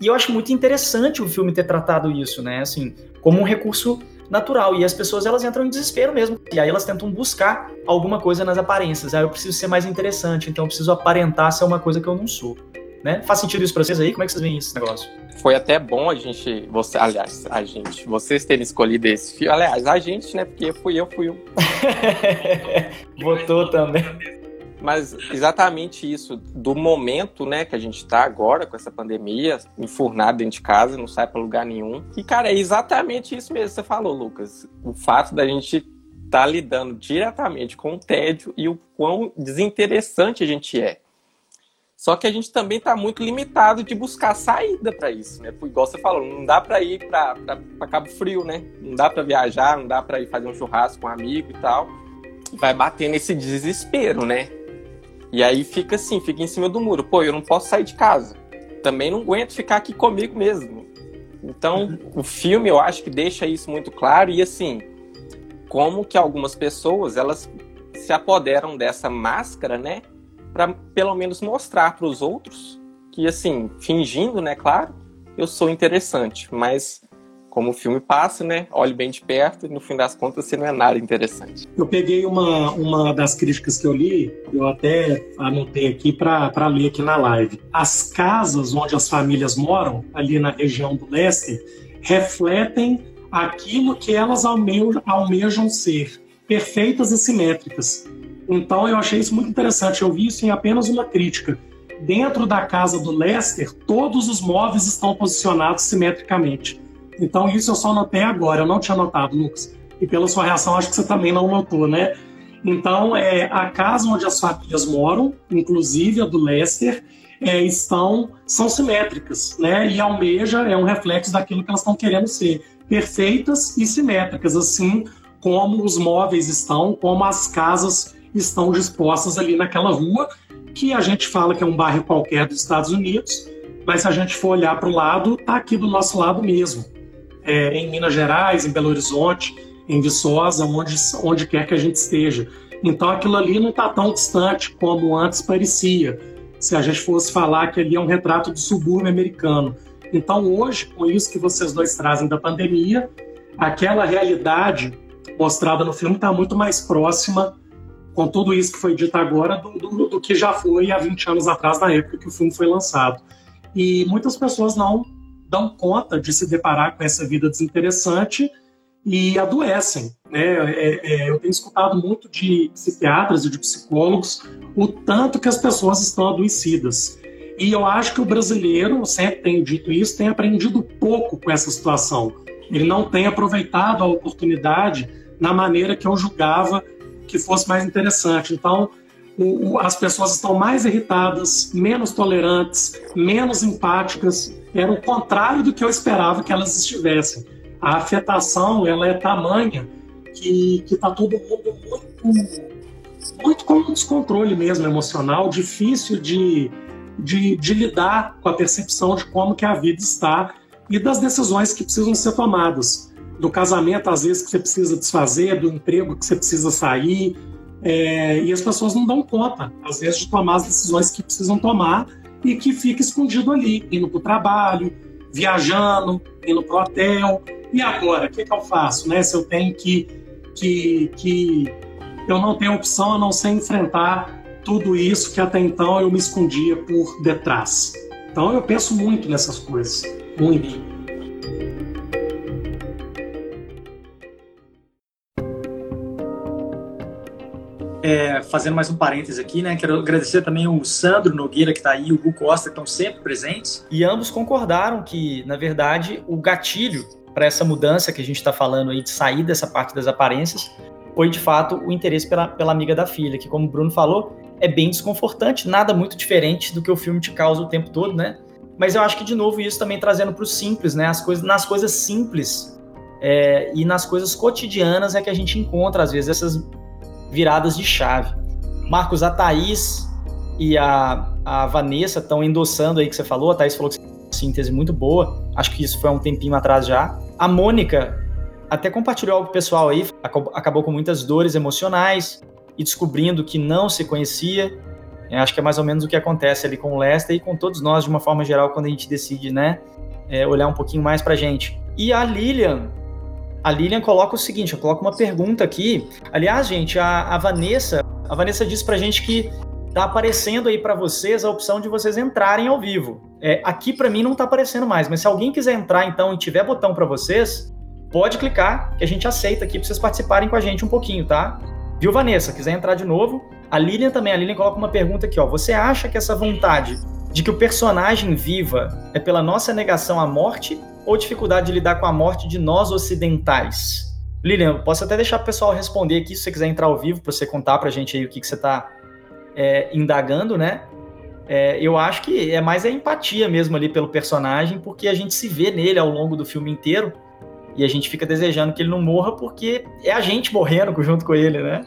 E eu acho muito interessante o filme ter tratado isso, né? Assim, como um recurso natural. E as pessoas elas entram em desespero mesmo. E aí elas tentam buscar alguma coisa nas aparências. Ah, eu preciso ser mais interessante, então eu preciso aparentar ser uma coisa que eu não sou. Né? Faz sentido isso pra vocês aí? Como é que vocês veem esse negócio? Foi até bom a gente, você, aliás, a gente, vocês terem escolhido esse filme. Aliás, a gente, né? Porque fui eu, fui eu. Votou também. Mas exatamente isso, do momento, né, que a gente tá agora com essa pandemia, enfurnado dentro de casa, não sai para lugar nenhum. E, cara, é exatamente isso mesmo que você falou, Lucas. O fato da gente estar tá lidando diretamente com o tédio e o quão desinteressante a gente é. Só que a gente também está muito limitado de buscar saída para isso, né? Igual você falou, não dá para ir para Cabo Frio, né? Não dá para viajar, não dá para ir fazer um churrasco com um amigo e tal. Vai bater nesse desespero, né? E aí fica assim, fica em cima do muro. Pô, eu não posso sair de casa. Também não aguento ficar aqui comigo mesmo. Então, o filme eu acho que deixa isso muito claro e assim, como que algumas pessoas, elas se apoderam dessa máscara, né, para pelo menos mostrar para os outros que assim, fingindo, né, claro, eu sou interessante, mas como o filme passa, né? Olhe bem de perto e no fim das contas você não é nada interessante. Eu peguei uma, uma das críticas que eu li, eu até anotei aqui para ler aqui na live. As casas onde as famílias moram, ali na região do leste, refletem aquilo que elas almejam, almejam ser, perfeitas e simétricas. Então eu achei isso muito interessante. Eu vi isso em apenas uma crítica. Dentro da casa do Lester, todos os móveis estão posicionados simetricamente. Então, isso eu só notei agora, eu não tinha notado, Lucas. E pela sua reação, acho que você também não notou, né? Então, é, a casa onde as famílias moram, inclusive a do Lester, é, estão são simétricas, né? E almeja é um reflexo daquilo que elas estão querendo ser, perfeitas e simétricas, assim como os móveis estão, como as casas estão dispostas ali naquela rua, que a gente fala que é um bairro qualquer dos Estados Unidos, mas se a gente for olhar para o lado, está aqui do nosso lado mesmo é, em Minas Gerais, em Belo Horizonte, em Viçosa, onde, onde quer que a gente esteja. Então aquilo ali não está tão distante como antes parecia, se a gente fosse falar que ali é um retrato do subúrbio americano. Então hoje, com isso que vocês dois trazem da pandemia, aquela realidade mostrada no filme está muito mais próxima, com tudo isso que foi dito agora, do, do, do que já foi há 20 anos atrás, na época que o filme foi lançado. E muitas pessoas não dão conta de se deparar com essa vida desinteressante e adoecem. Né? É, é, eu tenho escutado muito de psiquiatras e de psicólogos o tanto que as pessoas estão adoecidas. E eu acho que o brasileiro, sempre tenho dito isso, tem aprendido pouco com essa situação. Ele não tem aproveitado a oportunidade na maneira que eu julgava que fosse mais interessante. Então, o, as pessoas estão mais irritadas, menos tolerantes, menos empáticas. Era o contrário do que eu esperava que elas estivessem. A afetação ela é tamanha que está todo mundo muito, muito com descontrole mesmo emocional, difícil de, de, de lidar com a percepção de como que a vida está e das decisões que precisam ser tomadas. Do casamento, às vezes, que você precisa desfazer, do emprego que você precisa sair. É, e as pessoas não dão conta, às vezes, de tomar as decisões que precisam tomar e que fica escondido ali, indo para o trabalho, viajando, indo para o hotel. E agora, o que, que, eu faço? Né? Se eu tenho que, que, que. Eu não tenho opção a não ser enfrentar tudo isso que até então eu me escondia por detrás. Então eu penso muito nessas coisas, muito. É, fazendo mais um parêntese aqui, né? Quero agradecer também o Sandro Nogueira, que está aí, o Gu Costa, que estão sempre presentes. E ambos concordaram que, na verdade, o gatilho para essa mudança que a gente está falando aí, de sair dessa parte das aparências, foi de fato o interesse pela, pela amiga da filha, que, como o Bruno falou, é bem desconfortante, nada muito diferente do que o filme te causa o tempo todo, né? Mas eu acho que, de novo, isso também trazendo para o simples, né? As coisas, nas coisas simples é, e nas coisas cotidianas é que a gente encontra, às vezes, essas viradas de chave. Marcos, a Thaís e a, a Vanessa estão endossando aí que você falou. A Thaís falou que é uma síntese muito boa. Acho que isso foi há um tempinho atrás já. A Mônica até compartilhou algo pessoal aí, acabou com muitas dores emocionais, e descobrindo que não se conhecia. Eu acho que é mais ou menos o que acontece ali com o Lester e com todos nós de uma forma geral quando a gente decide, né, é, olhar um pouquinho mais para gente. E a Lilian, a Lilian coloca o seguinte, eu coloco uma pergunta aqui. Aliás, gente, a, a Vanessa, a Vanessa disse pra gente que tá aparecendo aí para vocês a opção de vocês entrarem ao vivo. É, aqui para mim não tá aparecendo mais, mas se alguém quiser entrar então e tiver botão para vocês, pode clicar que a gente aceita aqui para vocês participarem com a gente um pouquinho, tá? Viu, Vanessa? Quiser entrar de novo? A Lilian também. A Lilian coloca uma pergunta aqui, ó. Você acha que essa vontade de que o personagem viva é pela nossa negação à morte ou dificuldade de lidar com a morte de nós ocidentais? Lilian, posso até deixar o pessoal responder aqui, se você quiser entrar ao vivo, para você contar para a gente aí o que, que você está é, indagando, né? É, eu acho que é mais a empatia mesmo ali pelo personagem, porque a gente se vê nele ao longo do filme inteiro e a gente fica desejando que ele não morra porque é a gente morrendo junto com ele, né?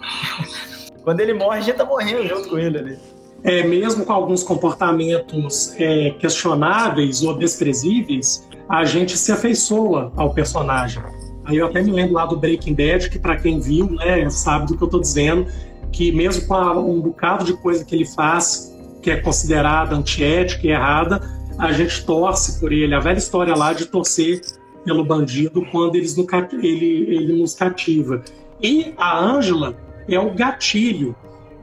Quando ele morre, a gente tá morrendo junto com ele ali. É, mesmo com alguns comportamentos é, questionáveis ou desprezíveis, a gente se afeiçoa ao personagem. Aí eu até me lembro lá do Breaking Bad, que para quem viu, né, sabe do que eu tô dizendo, que mesmo com um bocado de coisa que ele faz, que é considerada antiética e errada, a gente torce por ele. A velha história lá de torcer pelo bandido quando eles no, ele, ele nos cativa. E a Ângela é o gatilho.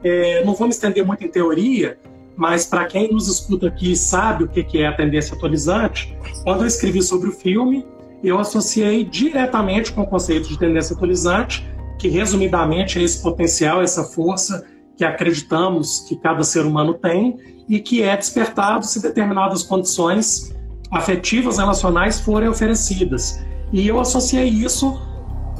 É, não vou me estender muito em teoria, mas para quem nos escuta aqui sabe o que é a tendência atualizante, quando eu escrevi sobre o filme, eu associei diretamente com o conceito de tendência atualizante, que resumidamente é esse potencial, essa força que acreditamos que cada ser humano tem e que é despertado se determinadas condições afetivas relacionais forem oferecidas. E eu associei isso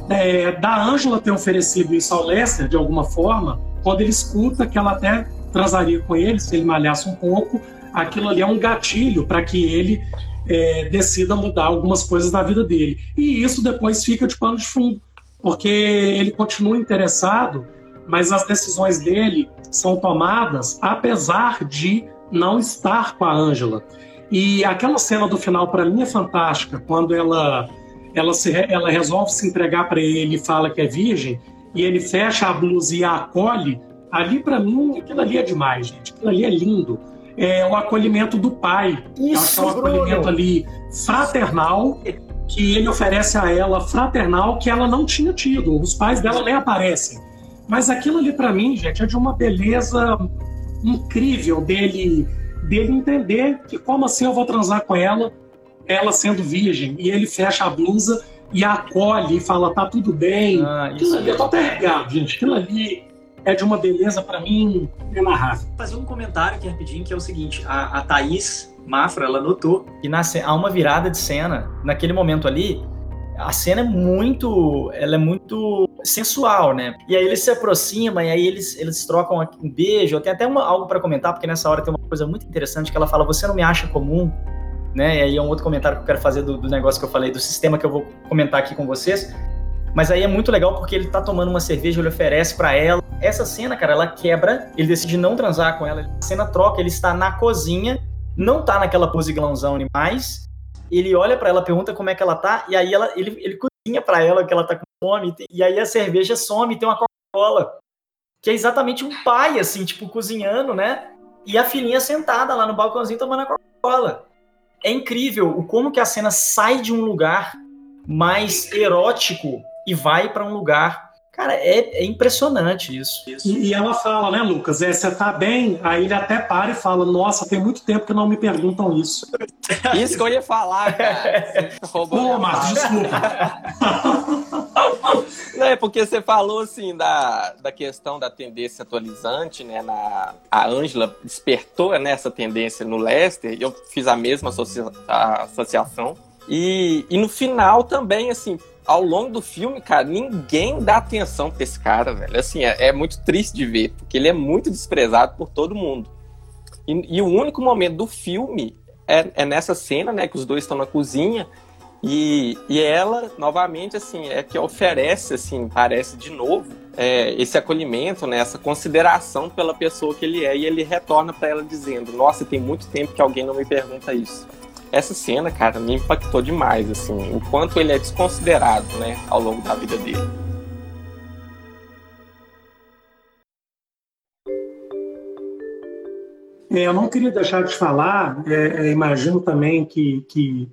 é, da Ângela ter oferecido isso ao Lester, de alguma forma, quando ele escuta que ela até transaria com ele, se ele malhasse um pouco, aquilo ali é um gatilho para que ele é, decida mudar algumas coisas na vida dele. E isso depois fica de pano de fundo, porque ele continua interessado, mas as decisões dele são tomadas apesar de não estar com a Ângela. E aquela cena do final para mim é fantástica, quando ela ela, se, ela resolve se entregar para ele e fala que é virgem, e ele fecha a blusa e a acolhe. Ali para mim aquilo ali é demais, gente. Aquilo ali é lindo. É o acolhimento do pai. Isso, é um acolhimento Bruno. ali fraternal que ele oferece a ela fraternal que ela não tinha tido. Os pais dela nem aparecem. Mas aquilo ali para mim, gente, é de uma beleza incrível dele dele entender que como assim eu vou transar com ela, ela sendo virgem, e ele fecha a blusa e a acolhe e fala, tá tudo bem. Ah, Aquilo ali eu tô até regado, gente. Aquilo ali é de uma beleza para mim inenarrável. fazer um comentário aqui rapidinho, que é o seguinte, a, a Thaís Mafra, ela notou que na, há uma virada de cena, naquele momento ali, a cena é muito, ela é muito sensual, né? E aí eles se aproximam e aí eles, eles trocam um beijo, tem até uma- algo para comentar, porque nessa hora tem uma coisa muito interessante que ela fala, você não me acha comum, né? E aí é um outro comentário que eu quero fazer do, do negócio que eu falei, do sistema que eu vou comentar aqui com vocês. Mas aí é muito legal porque ele tá tomando uma cerveja, ele oferece para ela. Essa cena, cara, ela quebra, ele decide não transar com ela. A cena troca, ele está na cozinha, não tá naquela pose galãozão mais, ele olha para ela, pergunta como é que ela tá, e aí ela, ele, ele cozinha para ela que ela tá com fome, e aí a cerveja some, tem uma Coca-Cola, que é exatamente um pai, assim, tipo, cozinhando, né? E a filhinha sentada lá no balcãozinho tomando a Coca-Cola. É incrível o como que a cena sai de um lugar mais erótico e vai para um lugar Cara, é, é impressionante isso. E, e, ela fala, né, Lucas? É, você tá bem? Aí ele até para e fala: Nossa, tem muito tempo que não me perguntam isso. Isso que eu ia falar, cara. Pô, Marcos, desculpa. Não, é porque você falou assim da, da questão da tendência atualizante, né? Na, a Ângela despertou né, essa tendência no Leicester, eu fiz a mesma associa, a associação. E, e no final também, assim, ao longo do filme, cara, ninguém dá atenção pra esse cara, velho. Assim, é, é muito triste de ver, porque ele é muito desprezado por todo mundo. E, e o único momento do filme é, é, nessa cena, né, que os dois estão na cozinha e, e ela, novamente, assim, é que oferece, assim, parece de novo, é, esse acolhimento, né, essa consideração pela pessoa que ele é. E ele retorna para ela dizendo: Nossa, tem muito tempo que alguém não me pergunta isso essa cena, cara, me impactou demais, assim, o quanto ele é desconsiderado, né, ao longo da vida dele. É, eu não queria deixar de falar, é, é, imagino também que, que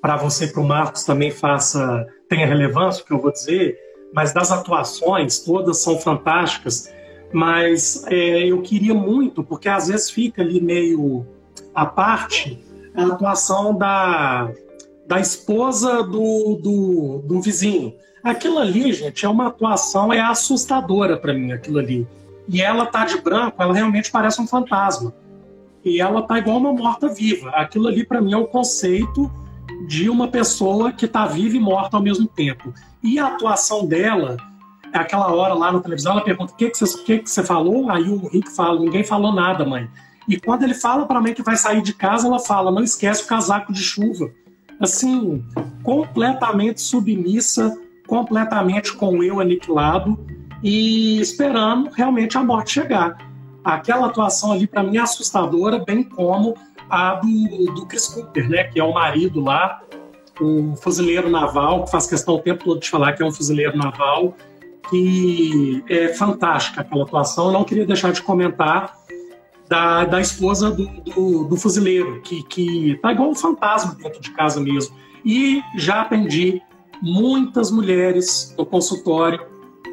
para você e para o Marcos também faça, tenha relevância o que eu vou dizer, mas das atuações, todas são fantásticas, mas é, eu queria muito, porque às vezes fica ali meio à parte, a atuação da, da esposa do, do, do vizinho. Aquilo ali, gente, é uma atuação, é assustadora para mim, aquilo ali. E ela tá de branco, ela realmente parece um fantasma. E ela tá igual uma morta-viva. Aquilo ali, para mim, é o conceito de uma pessoa que tá viva e morta ao mesmo tempo. E a atuação dela, aquela hora lá na televisão, ela pergunta: o que, que, você, que, que você falou? Aí o Rick fala: ninguém falou nada, mãe. E quando ele fala para mãe que vai sair de casa, ela fala: não esquece o casaco de chuva. Assim, completamente submissa, completamente com o eu aniquilado e esperando realmente a morte chegar. Aquela atuação ali, para mim, é assustadora, bem como a do, do Chris Cooper, né, que é o marido lá, o fuzileiro naval, que faz questão o tempo todo de falar que é um fuzileiro naval, que é fantástica aquela atuação. Eu não queria deixar de comentar da, da esposa do, do, do, fuzileiro, que, que tá igual um fantasma dentro de casa mesmo. E já atendi muitas mulheres no consultório,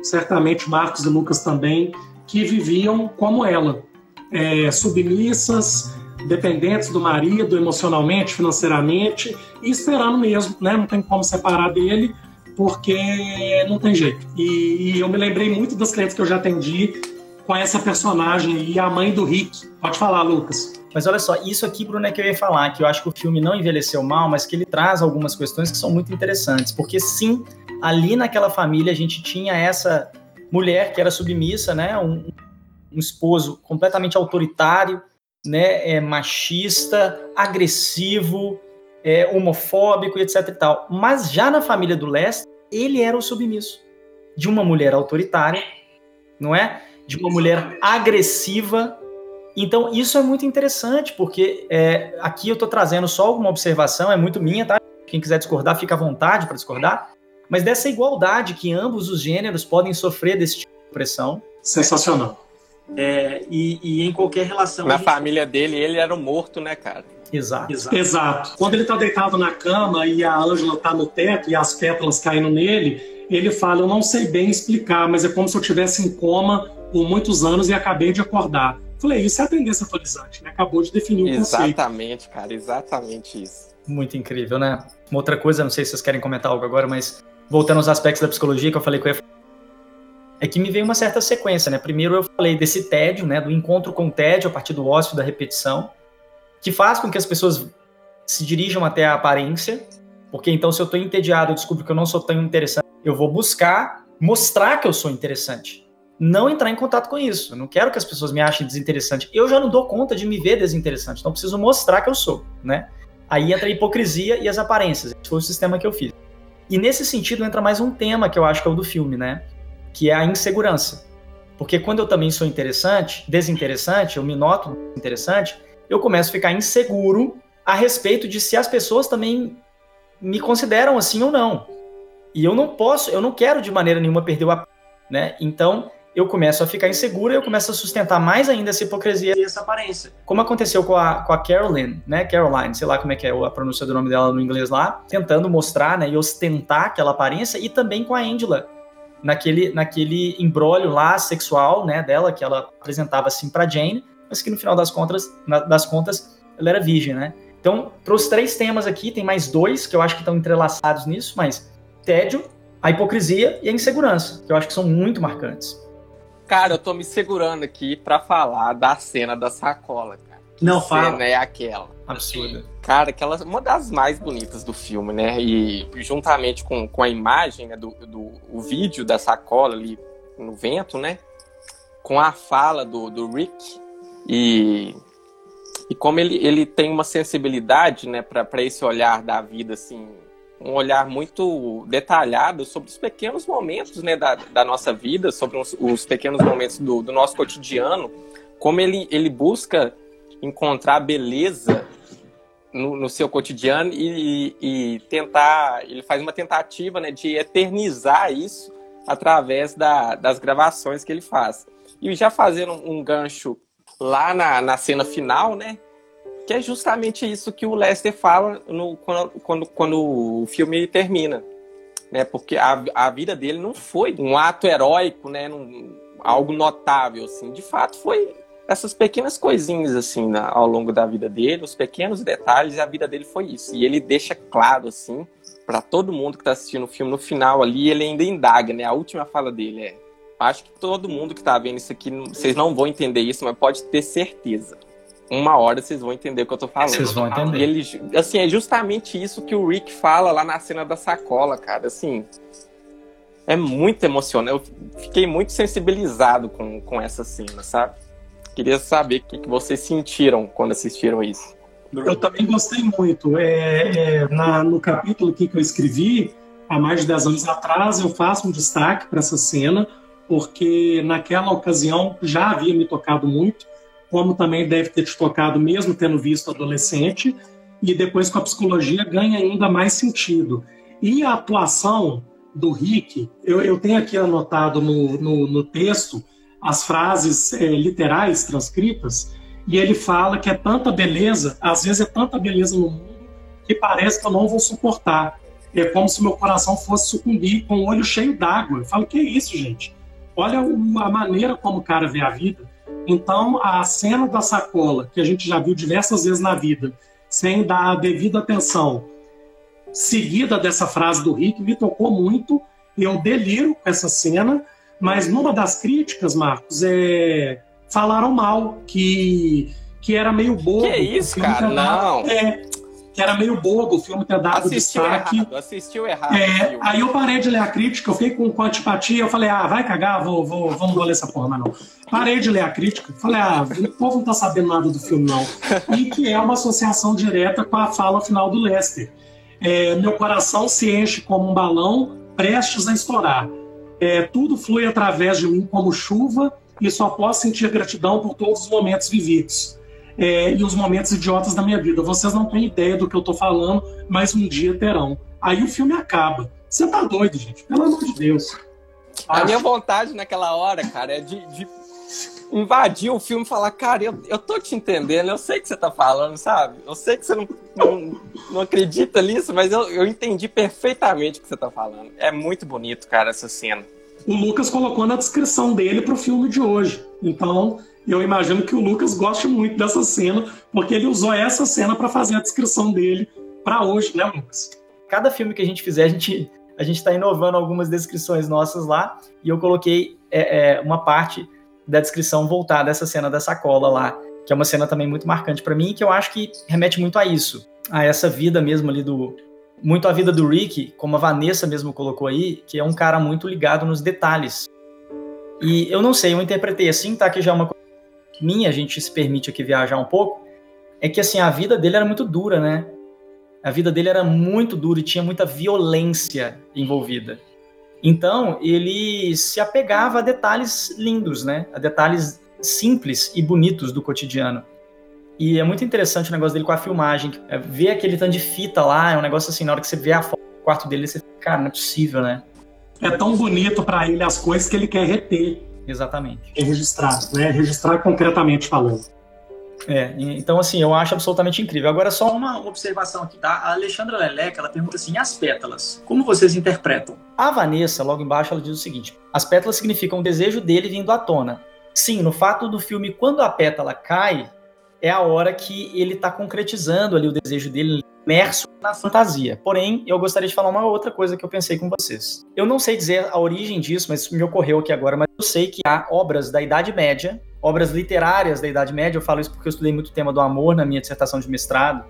certamente Marcos e Lucas também, que viviam como ela, é, submissas, dependentes do marido emocionalmente, financeiramente, e esperando mesmo, né? Não tem como separar dele, porque não tem jeito. E, e eu me lembrei muito das clientes que eu já atendi com essa personagem e a mãe do Rick. Pode falar, Lucas. Mas olha só, isso aqui, Bruno, é que eu ia falar, que eu acho que o filme não envelheceu mal, mas que ele traz algumas questões que são muito interessantes. Porque sim, ali naquela família a gente tinha essa mulher que era submissa, né? Um, um esposo completamente autoritário, né? É, machista, agressivo, é, homofóbico etc e tal. Mas já na família do Lester, ele era o submisso de uma mulher autoritária, não é? De uma mulher agressiva. Então, isso é muito interessante, porque é, aqui eu estou trazendo só alguma observação, é muito minha, tá? Quem quiser discordar, fica à vontade para discordar. Mas dessa igualdade que ambos os gêneros podem sofrer desse tipo de opressão. Sensacional. É, e, e, em qualquer relação. Na gente... família dele, ele era um morto, né, cara? Exato. Exato. Exato. Quando ele está deitado na cama e a Ângela está no teto e as pétalas caindo nele, ele fala: Eu não sei bem explicar, mas é como se eu estivesse em coma por muitos anos e acabei de acordar. Falei, isso é a tendência atualizante, né? Acabou de definir o conceito. Exatamente, cara, exatamente isso. Muito incrível, né? Uma outra coisa, não sei se vocês querem comentar algo agora, mas voltando aos aspectos da psicologia que eu falei que eu ia é que me veio uma certa sequência, né? Primeiro eu falei desse tédio, né? Do encontro com o tédio a partir do ócio da repetição, que faz com que as pessoas se dirijam até a aparência, porque então se eu estou entediado, eu descubro que eu não sou tão interessante, eu vou buscar mostrar que eu sou interessante não entrar em contato com isso. Eu não quero que as pessoas me achem desinteressante. Eu já não dou conta de me ver desinteressante, então preciso mostrar que eu sou, né? Aí entra a hipocrisia e as aparências. Esse foi o sistema que eu fiz. E nesse sentido entra mais um tema que eu acho que é o do filme, né? Que é a insegurança. Porque quando eu também sou interessante, desinteressante, eu me noto interessante, eu começo a ficar inseguro a respeito de se as pessoas também me consideram assim ou não. E eu não posso, eu não quero de maneira nenhuma perder o apoio, né? Então, eu começo a ficar insegura eu começo a sustentar mais ainda essa hipocrisia e essa aparência. Como aconteceu com a, com a Caroline, né? Caroline, sei lá como é que é a pronúncia do nome dela no inglês lá, tentando mostrar, né, e ostentar aquela aparência, e também com a Angela, naquele, naquele embrólio lá sexual, né, dela, que ela apresentava assim para Jane, mas que no final das contas, na, das contas, ela era virgem, né? Então, para os três temas aqui, tem mais dois que eu acho que estão entrelaçados nisso, mas tédio, a hipocrisia e a insegurança, que eu acho que são muito marcantes. Cara, eu tô me segurando aqui para falar da cena da sacola, cara. Não fala. cena é aquela. Absurda. Cara, aquela uma das mais bonitas do filme, né? E juntamente com, com a imagem né, do, do o vídeo da sacola ali no vento, né? Com a fala do, do Rick e e como ele, ele tem uma sensibilidade, né, para esse olhar da vida, assim, um olhar muito detalhado sobre os pequenos momentos né, da, da nossa vida, sobre os, os pequenos momentos do, do, nosso cotidiano, como ele, ele busca encontrar beleza no, no seu cotidiano e, e, tentar, ele faz uma tentativa né, de eternizar isso através da, das gravações que ele faz. E já fazendo um gancho lá na, na cena final, né? Que é justamente isso que o Lester fala no, quando, quando, quando o filme termina. Né? Porque a, a vida dele não foi um ato heróico, né? Num, algo notável, assim. De fato, foi essas pequenas coisinhas, assim, na, ao longo da vida dele, os pequenos detalhes, e a vida dele foi isso. E ele deixa claro, assim, para todo mundo que está assistindo o filme, no final ali, ele ainda indaga, né? A última fala dele é: Acho que todo mundo que está vendo isso aqui, vocês não vão entender isso, mas pode ter certeza uma hora vocês vão entender o que eu tô falando. Vocês vão entender. E ele, assim, é justamente isso que o Rick fala lá na cena da sacola, cara. Assim, é muito emocionante. Eu fiquei muito sensibilizado com, com essa cena, sabe? Queria saber o que, que vocês sentiram quando assistiram isso. Eu também gostei muito. É, é, na, no capítulo que eu escrevi, há mais de 10 anos atrás, eu faço um destaque para essa cena, porque naquela ocasião já havia me tocado muito como também deve ter te tocado mesmo tendo visto adolescente, e depois com a psicologia ganha ainda mais sentido. E a atuação do Rick, eu, eu tenho aqui anotado no, no, no texto as frases é, literais transcritas, e ele fala que é tanta beleza, às vezes é tanta beleza no mundo, que parece que eu não vou suportar. É como se meu coração fosse sucumbir com o olho cheio d'água. Eu falo, que é isso, gente? Olha a maneira como o cara vê a vida. Então, a cena da sacola, que a gente já viu diversas vezes na vida, sem dar a devida atenção, seguida dessa frase do Rick, me tocou muito. Eu deliro com essa cena, mas numa das críticas, Marcos, é falaram mal que que era meio bobo. Que isso, cara? Não. É, que era meio bobo o filme ter dado assistiu destaque. Errado, assistiu errado. É, aí eu parei de ler a crítica, eu fiquei com, com antipatia, eu falei, ah, vai cagar, vou, vou, vamos ler essa porra, mas não. Parei de ler a crítica, falei, ah, o povo não tá sabendo nada do filme, não. E que é uma associação direta com a fala final do Lester. É, meu coração se enche como um balão prestes a estourar. É, tudo flui através de mim como chuva e só posso sentir gratidão por todos os momentos vividos é, e os momentos idiotas da minha vida. Vocês não têm ideia do que eu tô falando, mas um dia terão. Aí o filme acaba. Você tá doido, gente? Pelo amor de Deus. A minha vontade naquela hora, cara, é de, de invadir o filme e falar, cara, eu, eu tô te entendendo, eu sei que você tá falando, sabe? Eu sei que você não, não, não acredita nisso, mas eu, eu entendi perfeitamente o que você tá falando. É muito bonito, cara, essa cena. O Lucas colocou na descrição dele pro filme de hoje. Então, e eu imagino que o Lucas goste muito dessa cena, porque ele usou essa cena para fazer a descrição dele para hoje, né, Lucas? Cada filme que a gente fizer, a gente a gente está inovando algumas descrições nossas lá, e eu coloquei é, é, uma parte da descrição voltada a essa cena da sacola lá, que é uma cena também muito marcante para mim, que eu acho que remete muito a isso, a essa vida mesmo ali do muito a vida do Rick, como a Vanessa mesmo colocou aí, que é um cara muito ligado nos detalhes. E eu não sei, eu interpretei assim, tá? Que já é uma minha, a gente se permite aqui viajar um pouco, é que assim, a vida dele era muito dura, né? A vida dele era muito dura e tinha muita violência envolvida. Então, ele se apegava a detalhes lindos, né? A detalhes simples e bonitos do cotidiano. E é muito interessante o negócio dele com a filmagem. É, ver aquele tanto de fita lá, é um negócio assim, na hora que você vê a foto do quarto dele, você fica, cara, não é possível, né? É tão bonito para ele as coisas que ele quer reter. Exatamente. É registrar, né? Registrar concretamente falando. É, então assim, eu acho absolutamente incrível. Agora só uma observação aqui, tá? A Alexandra Leleca, ela pergunta assim, as pétalas, como vocês interpretam? A Vanessa, logo embaixo, ela diz o seguinte, as pétalas significam o desejo dele vindo à tona. Sim, no fato do filme, quando a pétala cai, é a hora que ele está concretizando ali o desejo dele, imerso na fantasia. Porém, eu gostaria de falar uma outra coisa que eu pensei com vocês. Eu não sei dizer a origem disso, mas isso me ocorreu aqui agora, mas eu sei que há obras da Idade Média, obras literárias da Idade Média, eu falo isso porque eu estudei muito o tema do amor na minha dissertação de mestrado.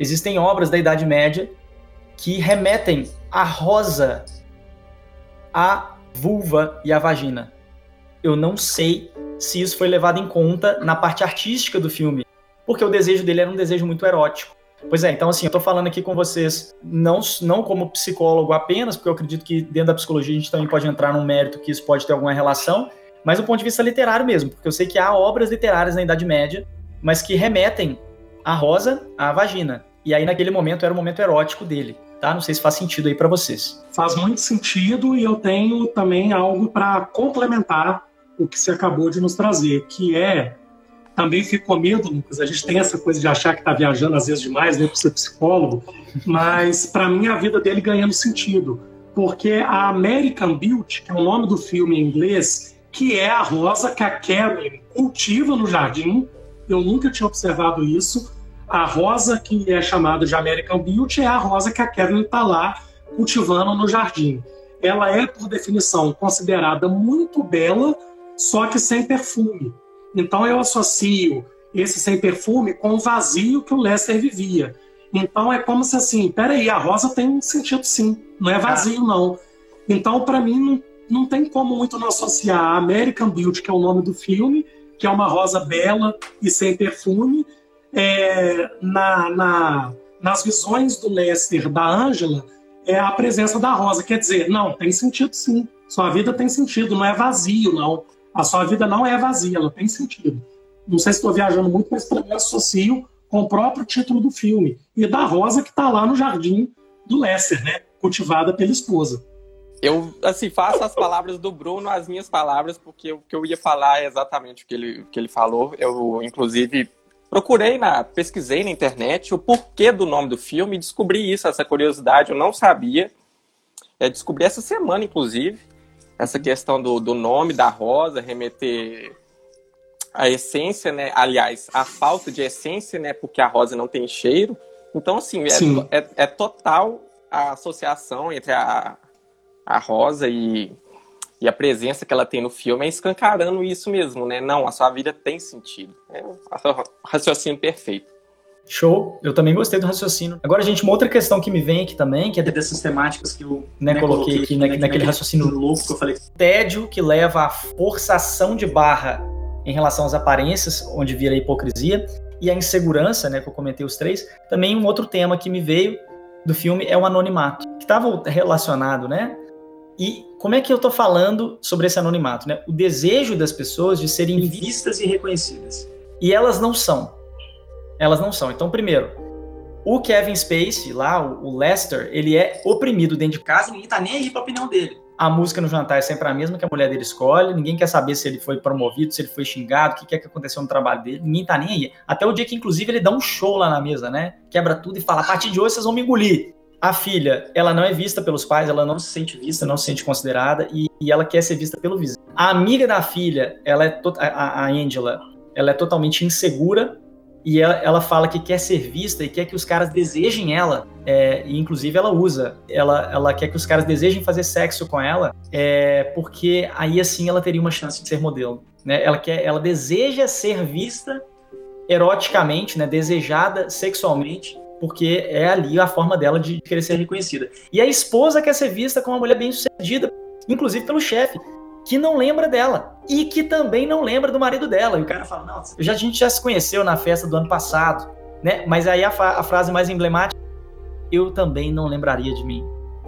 Existem obras da Idade Média que remetem a rosa, a vulva e a vagina. Eu não sei se isso foi levado em conta na parte artística do filme, porque o desejo dele era um desejo muito erótico. Pois é, então assim, eu tô falando aqui com vocês não, não como psicólogo apenas, porque eu acredito que dentro da psicologia a gente também pode entrar num mérito que isso pode ter alguma relação, mas do ponto de vista literário mesmo, porque eu sei que há obras literárias na Idade Média, mas que remetem a rosa à vagina. E aí naquele momento era o momento erótico dele, tá? Não sei se faz sentido aí para vocês. Faz muito sentido e eu tenho também algo para complementar o que você acabou de nos trazer, que é também fico com medo, Lucas. A gente tem essa coisa de achar que está viajando às vezes demais, né, para ser psicólogo, mas para mim a vida dele ganhando sentido, porque a American Beauty, que é o nome do filme em inglês, que é a rosa que a Carolyn cultiva no jardim, eu nunca tinha observado isso. A rosa que é chamada de American Beauty é a rosa que a Carolyn está lá cultivando no jardim. Ela é, por definição, considerada muito bela, só que sem perfume. Então eu associo esse sem perfume com o vazio que o Lester vivia. Então é como se assim, peraí, a rosa tem um sentido sim, não é vazio não. Então para mim não, não tem como muito não associar a American Beauty, que é o nome do filme, que é uma rosa bela e sem perfume, é, na, na, nas visões do Lester da Angela, é a presença da rosa. Quer dizer, não, tem sentido sim. Sua vida tem sentido, não é vazio, não. A sua vida não é vazia, ela tem sentido. Não sei se estou viajando muito, mas para mim associo com o próprio título do filme e da rosa que está lá no jardim do Lester, né? Cultivada pela esposa. Eu, assim, faço as palavras do Bruno as minhas palavras, porque o que eu ia falar é exatamente o que ele, que ele falou. Eu, inclusive, procurei, na, pesquisei na internet o porquê do nome do filme e descobri isso, essa curiosidade, eu não sabia. É, descobri essa semana, inclusive essa questão do, do nome da rosa remeter a essência, né? Aliás, a falta de essência, né? Porque a rosa não tem cheiro. Então, assim, é, é, é, total a associação entre a, a rosa e, e a presença que ela tem no filme é escancarando isso mesmo, né? Não, a sua vida tem sentido. É um raciocínio perfeito. Show, eu também gostei do raciocínio. Agora, gente, uma outra questão que me vem aqui também, que é dessas temáticas que eu né, né, coloquei aqui, né, naquele raciocínio louco que eu falei. Tédio que leva à forçação de barra em relação às aparências, onde vira a hipocrisia, e a insegurança, né, que eu comentei os três. Também um outro tema que me veio do filme é o anonimato, que estava relacionado, né? E como é que eu estou falando sobre esse anonimato, né? O desejo das pessoas de serem vistas e reconhecidas. E elas não são elas não são. Então, primeiro, o Kevin Spacey, lá, o Lester, ele é oprimido dentro de casa, ninguém tá nem aí pra opinião dele. A música no jantar é sempre a mesma que a mulher dele escolhe, ninguém quer saber se ele foi promovido, se ele foi xingado, o que, é que aconteceu no trabalho dele, ninguém tá nem aí. Até o dia que, inclusive, ele dá um show lá na mesa, né? Quebra tudo e fala: a partir de hoje vocês vão me engolir. A filha, ela não é vista pelos pais, ela não se sente vista, não se sente considerada e, e ela quer ser vista pelo vizinho. A amiga da filha, ela é a, a Angela, ela é totalmente insegura e ela, ela, fala que quer ser vista e quer que os caras desejem ela, é, e inclusive ela usa, ela, ela quer que os caras desejem fazer sexo com ela, é, porque aí assim ela teria uma chance de ser modelo. Né? Ela, quer, ela deseja ser vista eroticamente, né? desejada sexualmente, porque é ali a forma dela de querer ser reconhecida. E a esposa quer ser vista como uma mulher bem sucedida, inclusive pelo chefe que não lembra dela e que também não lembra do marido dela. E o cara fala: Não, já, a gente já se conheceu na festa do ano passado, né? Mas aí a, a frase mais emblemática: Eu também não lembraria de mim.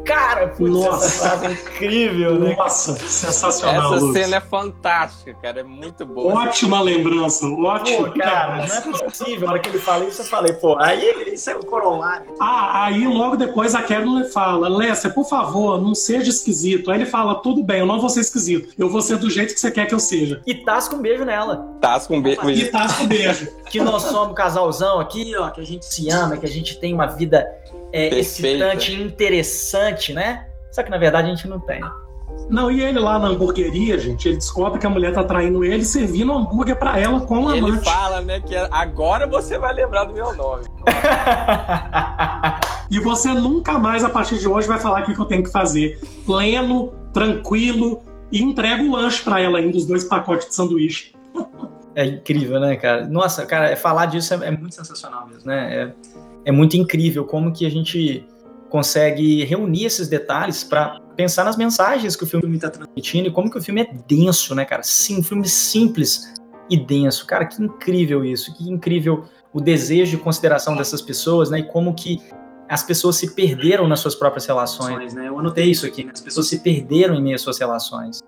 Cara, putz, Nossa. essa frase é incrível, né? Nossa, sensacional. Essa cena é fantástica, cara. É muito boa. Ótima lembrança, ótimo. Pô, cara, não é possível. A hora que ele fala isso, eu falei, pô, aí Isso é o corolário. Ah, aí logo depois a Carolyn fala, Lester, por favor, não seja esquisito. Aí ele fala, tudo bem, eu não vou ser esquisito. Eu vou ser do jeito que você quer que eu seja. e tasca um beijo nela. Tasca um beijo. E tá com beijo. Que nós somos um casalzão aqui, ó, que a gente se ama, que a gente tem uma vida é, Perfeita. excitante, interessante, né? Só que na verdade a gente não tem. Não, e ele lá na hamburgueria, gente, ele descobre que a mulher tá traindo ele, servindo hambúrguer pra ela com um Ele amante. fala, né, que agora você vai lembrar do meu nome. E você nunca mais, a partir de hoje, vai falar o que que eu tenho que fazer. Pleno, tranquilo, e entrega o lanche pra ela ainda, os dois pacotes de sanduíche. É incrível, né, cara? Nossa, cara, falar disso é, é muito sensacional mesmo, né? É, é muito incrível como que a gente consegue reunir esses detalhes para pensar nas mensagens que o filme está transmitindo e como que o filme é denso, né, cara? Sim, um filme simples e denso. Cara, que incrível isso, que incrível o desejo de consideração dessas pessoas, né? E como que as pessoas se perderam nas suas próprias relações, né? Eu anotei isso aqui, né? As pessoas se perderam em meio às suas relações.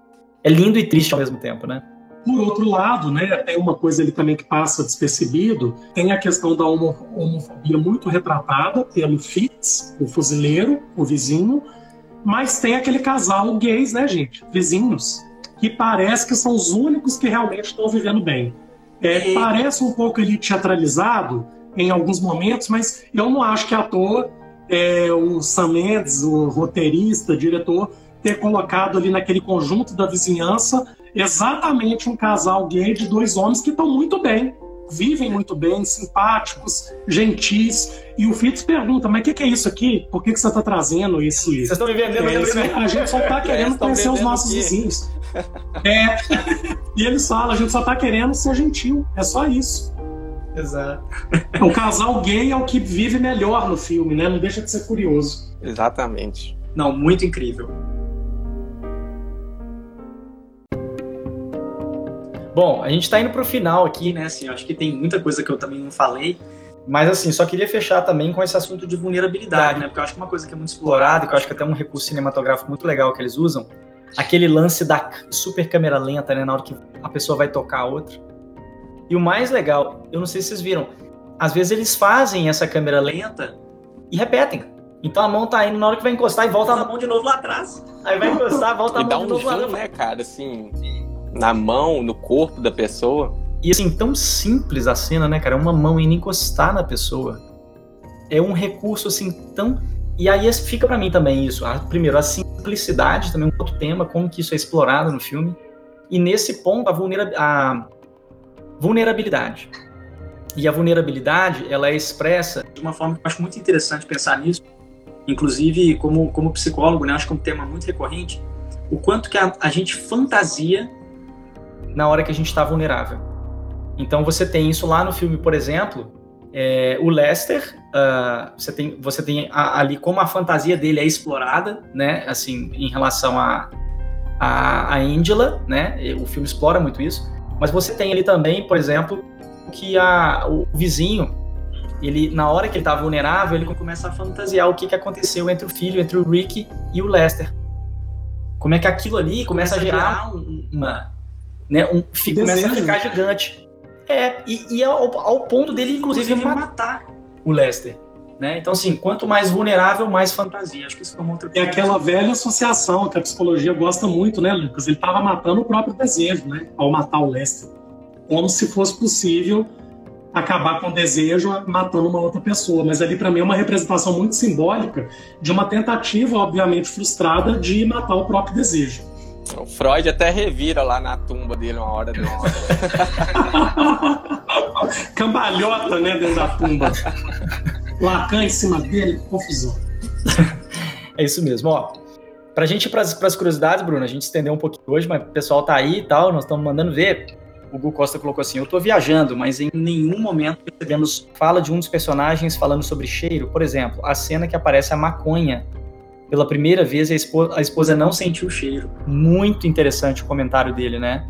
É lindo e triste ao mesmo tempo, né? Por outro lado, né, tem uma coisa ali também que passa despercebido, tem a questão da homo- homofobia muito retratada pelo Fitz, o fuzileiro, o vizinho, mas tem aquele casal gays, né, gente, vizinhos, que parece que são os únicos que realmente estão vivendo bem. É, E- parece um pouco ali teatralizado em alguns momentos, mas eu não acho que à toa é, o Sam Mendes, o roteirista, diretor, ter colocado ali naquele conjunto da vizinhança exatamente um casal gay de dois homens que estão muito bem, vivem muito bem, simpáticos, gentis. E o Fitz pergunta: Mas o que, que é isso aqui? Por que, que você está trazendo esse. Vocês estão me vendendo É, esse- a gente só tá querendo conhecer os nossos vizinhos. É. E eles falam: a gente só tá querendo ser gentil. É só isso. Exato. O casal gay é o que vive melhor no filme, né? Não deixa de ser curioso. Exatamente. Não, muito incrível. Bom, a gente tá indo pro final aqui, E, né, assim, acho que tem muita coisa que eu também não falei, mas assim, só queria fechar também com esse assunto de vulnerabilidade, né? Porque eu acho que uma coisa que é muito explorada, explorado, que eu acho que até é um recurso cinematográfico muito legal que eles usam, aquele lance da super câmera lenta, né, na hora que a pessoa vai tocar a outra. E o mais legal, eu não sei se vocês viram, às vezes eles fazem essa câmera lenta e repetem. Então a mão tá indo na hora que vai encostar e volta a mão, de novo lá atrás. aí vai encostar, volta a E mão dá de um novo lá zoom, né, cara, assim, na mão, no corpo da pessoa. E assim, tão simples a cena, né, cara? Uma mão indo encostar na pessoa. É um recurso assim tão. E aí fica pra mim também isso. A- primeiro, a simplicidade, também um outro tema, como que isso é explorado no filme. E nesse ponto, a, vulnera- a vulnerabilidade. E a vulnerabilidade, ela é expressa. De uma forma que eu acho muito interessante pensar nisso, inclusive como, como psicólogo, né? Acho que é um tema muito recorrente, o quanto que a, a gente fantasia na hora que a gente está vulnerável. Então você tem isso lá no filme, por exemplo, é, o Lester, ah, você tem, você tem a- ali como a fantasia dele é explorada, né? Assim, em relação a, a, a Angela, né? O filme explora muito isso. Mas você tem ali também, por exemplo, que a, o vizinho, ele na hora que ele tá vulnerável, ele começa a fantasiar o que, que aconteceu entre o filho, entre o Rick e o Lester. Como é que aquilo ali começa, a gerar um- uma, né, um, começa a ficar gigante. É, e, e ao, ao ponto dele, inclusive, inclusive matar matar. o Lester. Né? Então, assim, quanto mais vulnerável, mais fantasia. Acho que isso foi uma outra É aquela velha associação que a psicologia gosta muito, né, Lucas? Ele estava matando o próprio desejo, né? Ao matar o Lester. Como se fosse possível acabar com o desejo matando uma outra pessoa. Mas ali, para mim, é uma representação muito simbólica de uma tentativa, obviamente frustrada, de matar o próprio desejo. O Freud até revira lá na tumba dele uma hora dessa. Cambalhota, né, dentro da tumba. Lacan em cima dele, confusão. É isso mesmo, ó. Pra gente ir pras, pras curiosidades, Bruno, a gente estendeu um pouquinho hoje, mas o pessoal tá aí e tal, nós estamos mandando ver. O Gu Costa colocou assim: Eu tô viajando, mas em nenhum momento percebemos fala de um dos personagens falando sobre cheiro. Por exemplo, a cena que aparece a maconha pela primeira vez a esposa, a esposa não sentiu o cheiro. muito interessante o comentário dele, né?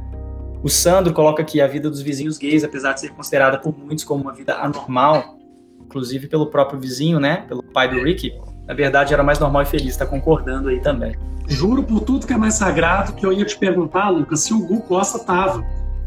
O Sandro coloca aqui a vida dos vizinhos gays, apesar de ser considerada por muitos como uma vida anormal, inclusive pelo próprio vizinho, né? Pelo pai do Ricky, na verdade era mais normal e feliz estar concordando aí também. Juro por tudo que é mais sagrado que eu ia te perguntar, Lucas, se o Gu Costa tava.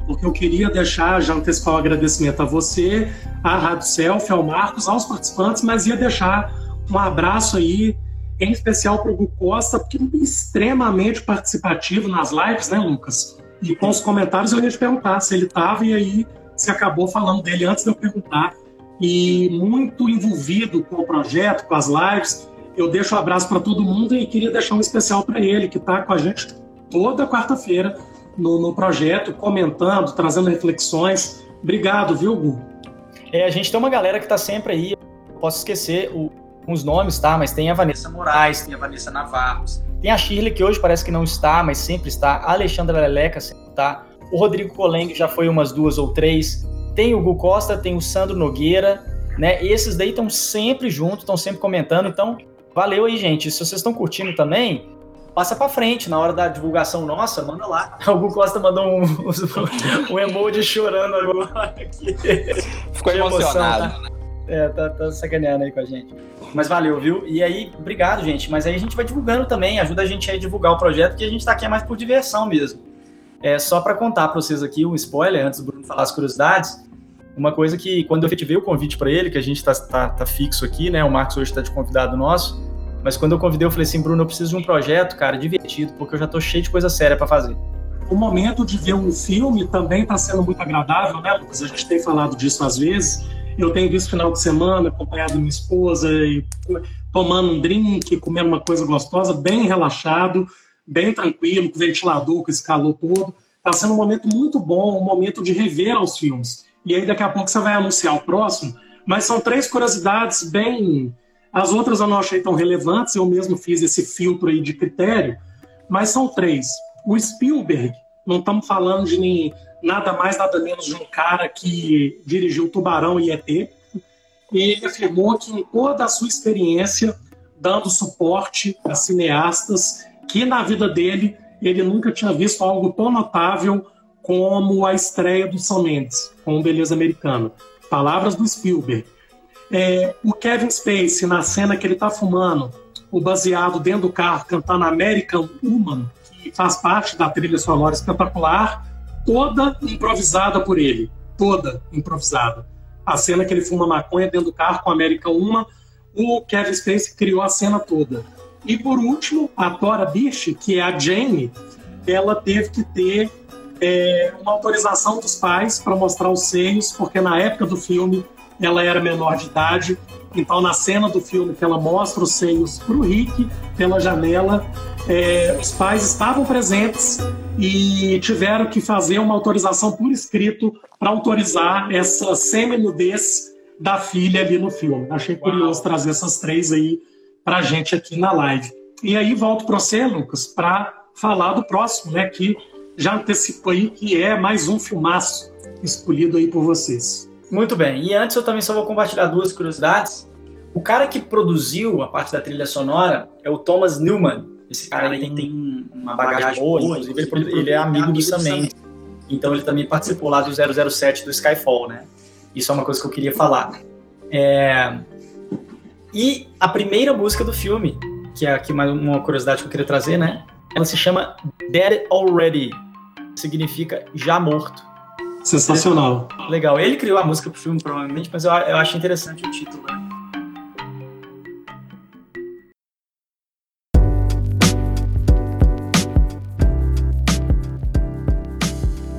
Porque eu queria deixar, já antecipar o agradecimento a você, à Rádio Selfie, ao Marcos, aos participantes, mas ia deixar um abraço aí, em especial para o Gu Costa, porque é extremamente participativo nas lives, né, Lucas? E com os comentários eu ia te perguntar se ele estava, e aí você acabou falando dele antes de eu perguntar. E muito envolvido com o projeto, com as lives. Eu deixo um abraço para todo mundo e queria deixar um especial para ele, que está com a gente toda quarta-feira no, no, projeto, comentando, trazendo reflexões. Obrigado, viu, Gu? É, a gente tem uma galera que está sempre aí. Posso esquecer o, os nomes, tá? Mas tem a Vanessa Moraes, tem a Vanessa Navarros, tem a Shirley, que hoje parece que não está, mas sempre está. A Alexandra Leleca sempre está. O Rodrigo Coleng já foi umas duas ou três. Tem o Gu Costa, tem o Sandro Nogueira, né? Esses daí estão sempre juntos, estão sempre comentando. Então, valeu aí, gente. Se vocês estão curtindo também, passa para frente. Na hora da divulgação nossa, manda lá. O Gu Costa mandou um, um emoji chorando agora. Aqui. Ficou emocionado. Emoção, tá? É, tá, tá sacaneando aí com a gente. Mas valeu, viu? E aí, obrigado, gente. Mas aí a gente vai divulgando também, ajuda a gente a divulgar o projeto, que a gente tá aqui é mais por diversão mesmo. É só para contar para vocês aqui um spoiler, antes do Bruno falar as curiosidades. Uma coisa que, quando eu efetivei o convite para ele, que a gente tá, tá, tá, fixo aqui, né? O Marcos hoje está de convidado nosso. Mas quando eu convidei, eu falei assim, Bruno, eu preciso de um projeto, cara, divertido, porque eu já tô cheio de coisa séria para fazer. O momento de ver um filme também está sendo muito agradável, né, Lucas? A gente tem falado disso às vezes eu tenho visto final de semana acompanhado minha esposa e tomando um drink, comendo uma coisa gostosa, bem relaxado, bem tranquilo, com ventilador, com esse calor todo. Está sendo um momento muito bom, um momento de rever os filmes. E aí daqui a pouco você vai anunciar o próximo. Mas são três curiosidades bem. As outras eu não achei tão relevantes, eu mesmo fiz esse filtro aí de critério, mas são três. O Spielberg, não estamos falando de nem, nada mais, nada menos de um cara que dirigiu Tubarão e ET. E ele afirmou que em toda a sua experiência dando suporte a cineastas, que na vida dele ele nunca tinha visto algo tão notável como a estreia do Sam Mendes com Beleza Americana. Palavras do Spielberg. É, o Kevin Spacey, na cena que ele está fumando, o baseado dentro do carro, cantando American Woman, que faz parte da trilha sonora espetacular, toda improvisada por ele. Toda improvisada. A cena que ele fuma maconha dentro do carro com a América Uma, o Kevin Spacey criou a cena toda. E por último, a Tora Birch, que é a Jane, ela teve que ter é, uma autorização dos pais para mostrar os seios, porque na época do filme ela era menor de idade. Então, na cena do filme que ela mostra os seios para o Rick pela janela, é, os pais estavam presentes e tiveram que fazer uma autorização por escrito para autorizar essa semi-nudez da filha ali no filme. Achei curioso trazer essas três aí para a gente aqui na live. E aí volto para você, Lucas, para falar do próximo, né? Que já antecipo aí que é mais um filmaço escolhido aí por vocês. Muito bem. E antes eu também só vou compartilhar duas curiosidades. O cara que produziu a parte da trilha sonora é o Thomas Newman. Esse cara aí tem, tem uma bagagem boa, inclusive ele, ele é amigo do Sam. Então ele também participou lá do 007 do Skyfall, né? Isso é uma coisa que eu queria falar. É... E a primeira música do filme, que é aqui mais uma curiosidade que eu queria trazer, né? Ela se chama Dead Already, significa já morto. Sensacional. Legal. Ele criou a música pro filme, provavelmente, mas eu, eu acho interessante o título, né?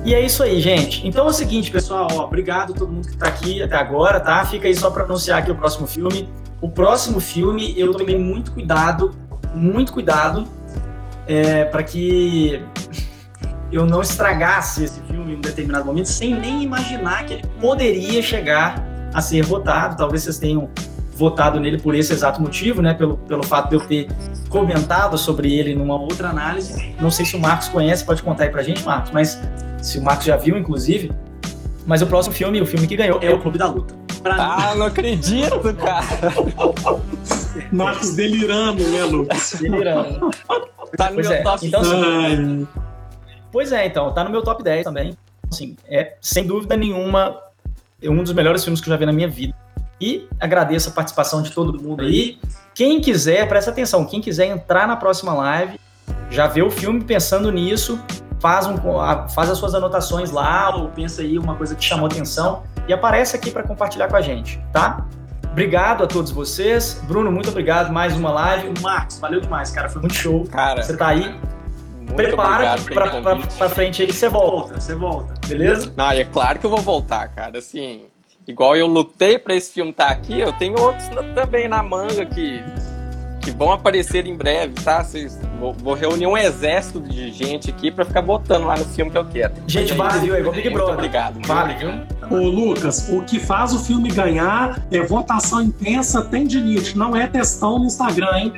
E é isso aí, gente. Então é o seguinte, pessoal, ó, obrigado a todo mundo que está aqui até agora, tá? Fica aí só para anunciar aqui o próximo filme. O próximo filme eu tomei muito cuidado, muito cuidado, é, para que eu não estragasse esse filme em um determinado momento sem nem imaginar que ele poderia chegar a ser votado. Talvez vocês tenham votado nele por esse exato motivo, né? Pelo, pelo fato de eu ter comentado sobre ele numa outra análise. Não sei se o Marcos conhece, pode contar aí pra gente, Marcos, mas se o Marcos já viu, inclusive. Mas o próximo filme, o filme que ganhou, é o Clube da Luta. Pra ah, mim. não acredito, cara! Marcos delirando, né, Lucas? Delirando. Tá no pois meu é. top então, assim, Pois é, então, tá no meu top 10 também. Assim, é sem dúvida nenhuma um dos melhores filmes que eu já vi na minha vida. E agradeço a participação de todo mundo aí. Quem quiser, presta atenção, quem quiser entrar na próxima live, já vê o filme pensando nisso, faz, um, faz as suas anotações lá, ou pensa aí uma coisa que chamou atenção e aparece aqui para compartilhar com a gente, tá? Obrigado a todos vocês. Bruno, muito obrigado. Mais uma live. Marcos, valeu demais, cara. Foi muito show. Cara, você tá aí. Prepara pra, pra, pra, frente aí que você volta. Você volta, beleza? Não, é claro que eu vou voltar, cara. Assim, igual eu lutei pra esse filme estar tá aqui, eu tenho outros também na manga que que vão aparecer em breve, tá? Vocês, vou, vou, reunir um exército de gente aqui para ficar botando lá no filme que eu quero. Gente, vale, viu? É igual Big Brother. Obrigado. Vale, viu? Ô, Lucas, o que faz o filme ganhar é votação intensa, tendinite, não é testão no Instagram, hein?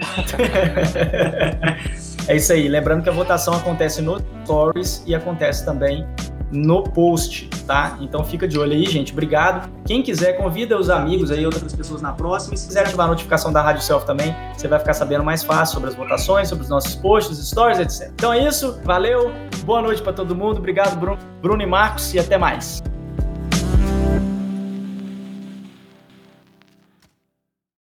é isso aí. Lembrando que a votação acontece no Stories e acontece também no post, tá? Então fica de olho aí, gente. Obrigado. Quem quiser, convida os amigos aí, outras pessoas na próxima. E se quiser ativar a notificação da Rádio Self também, você vai ficar sabendo mais fácil sobre as votações, sobre os nossos posts, stories, etc. Então é isso. Valeu. Boa noite para todo mundo. Obrigado, Bruno, Bruno e Marcos, e até mais.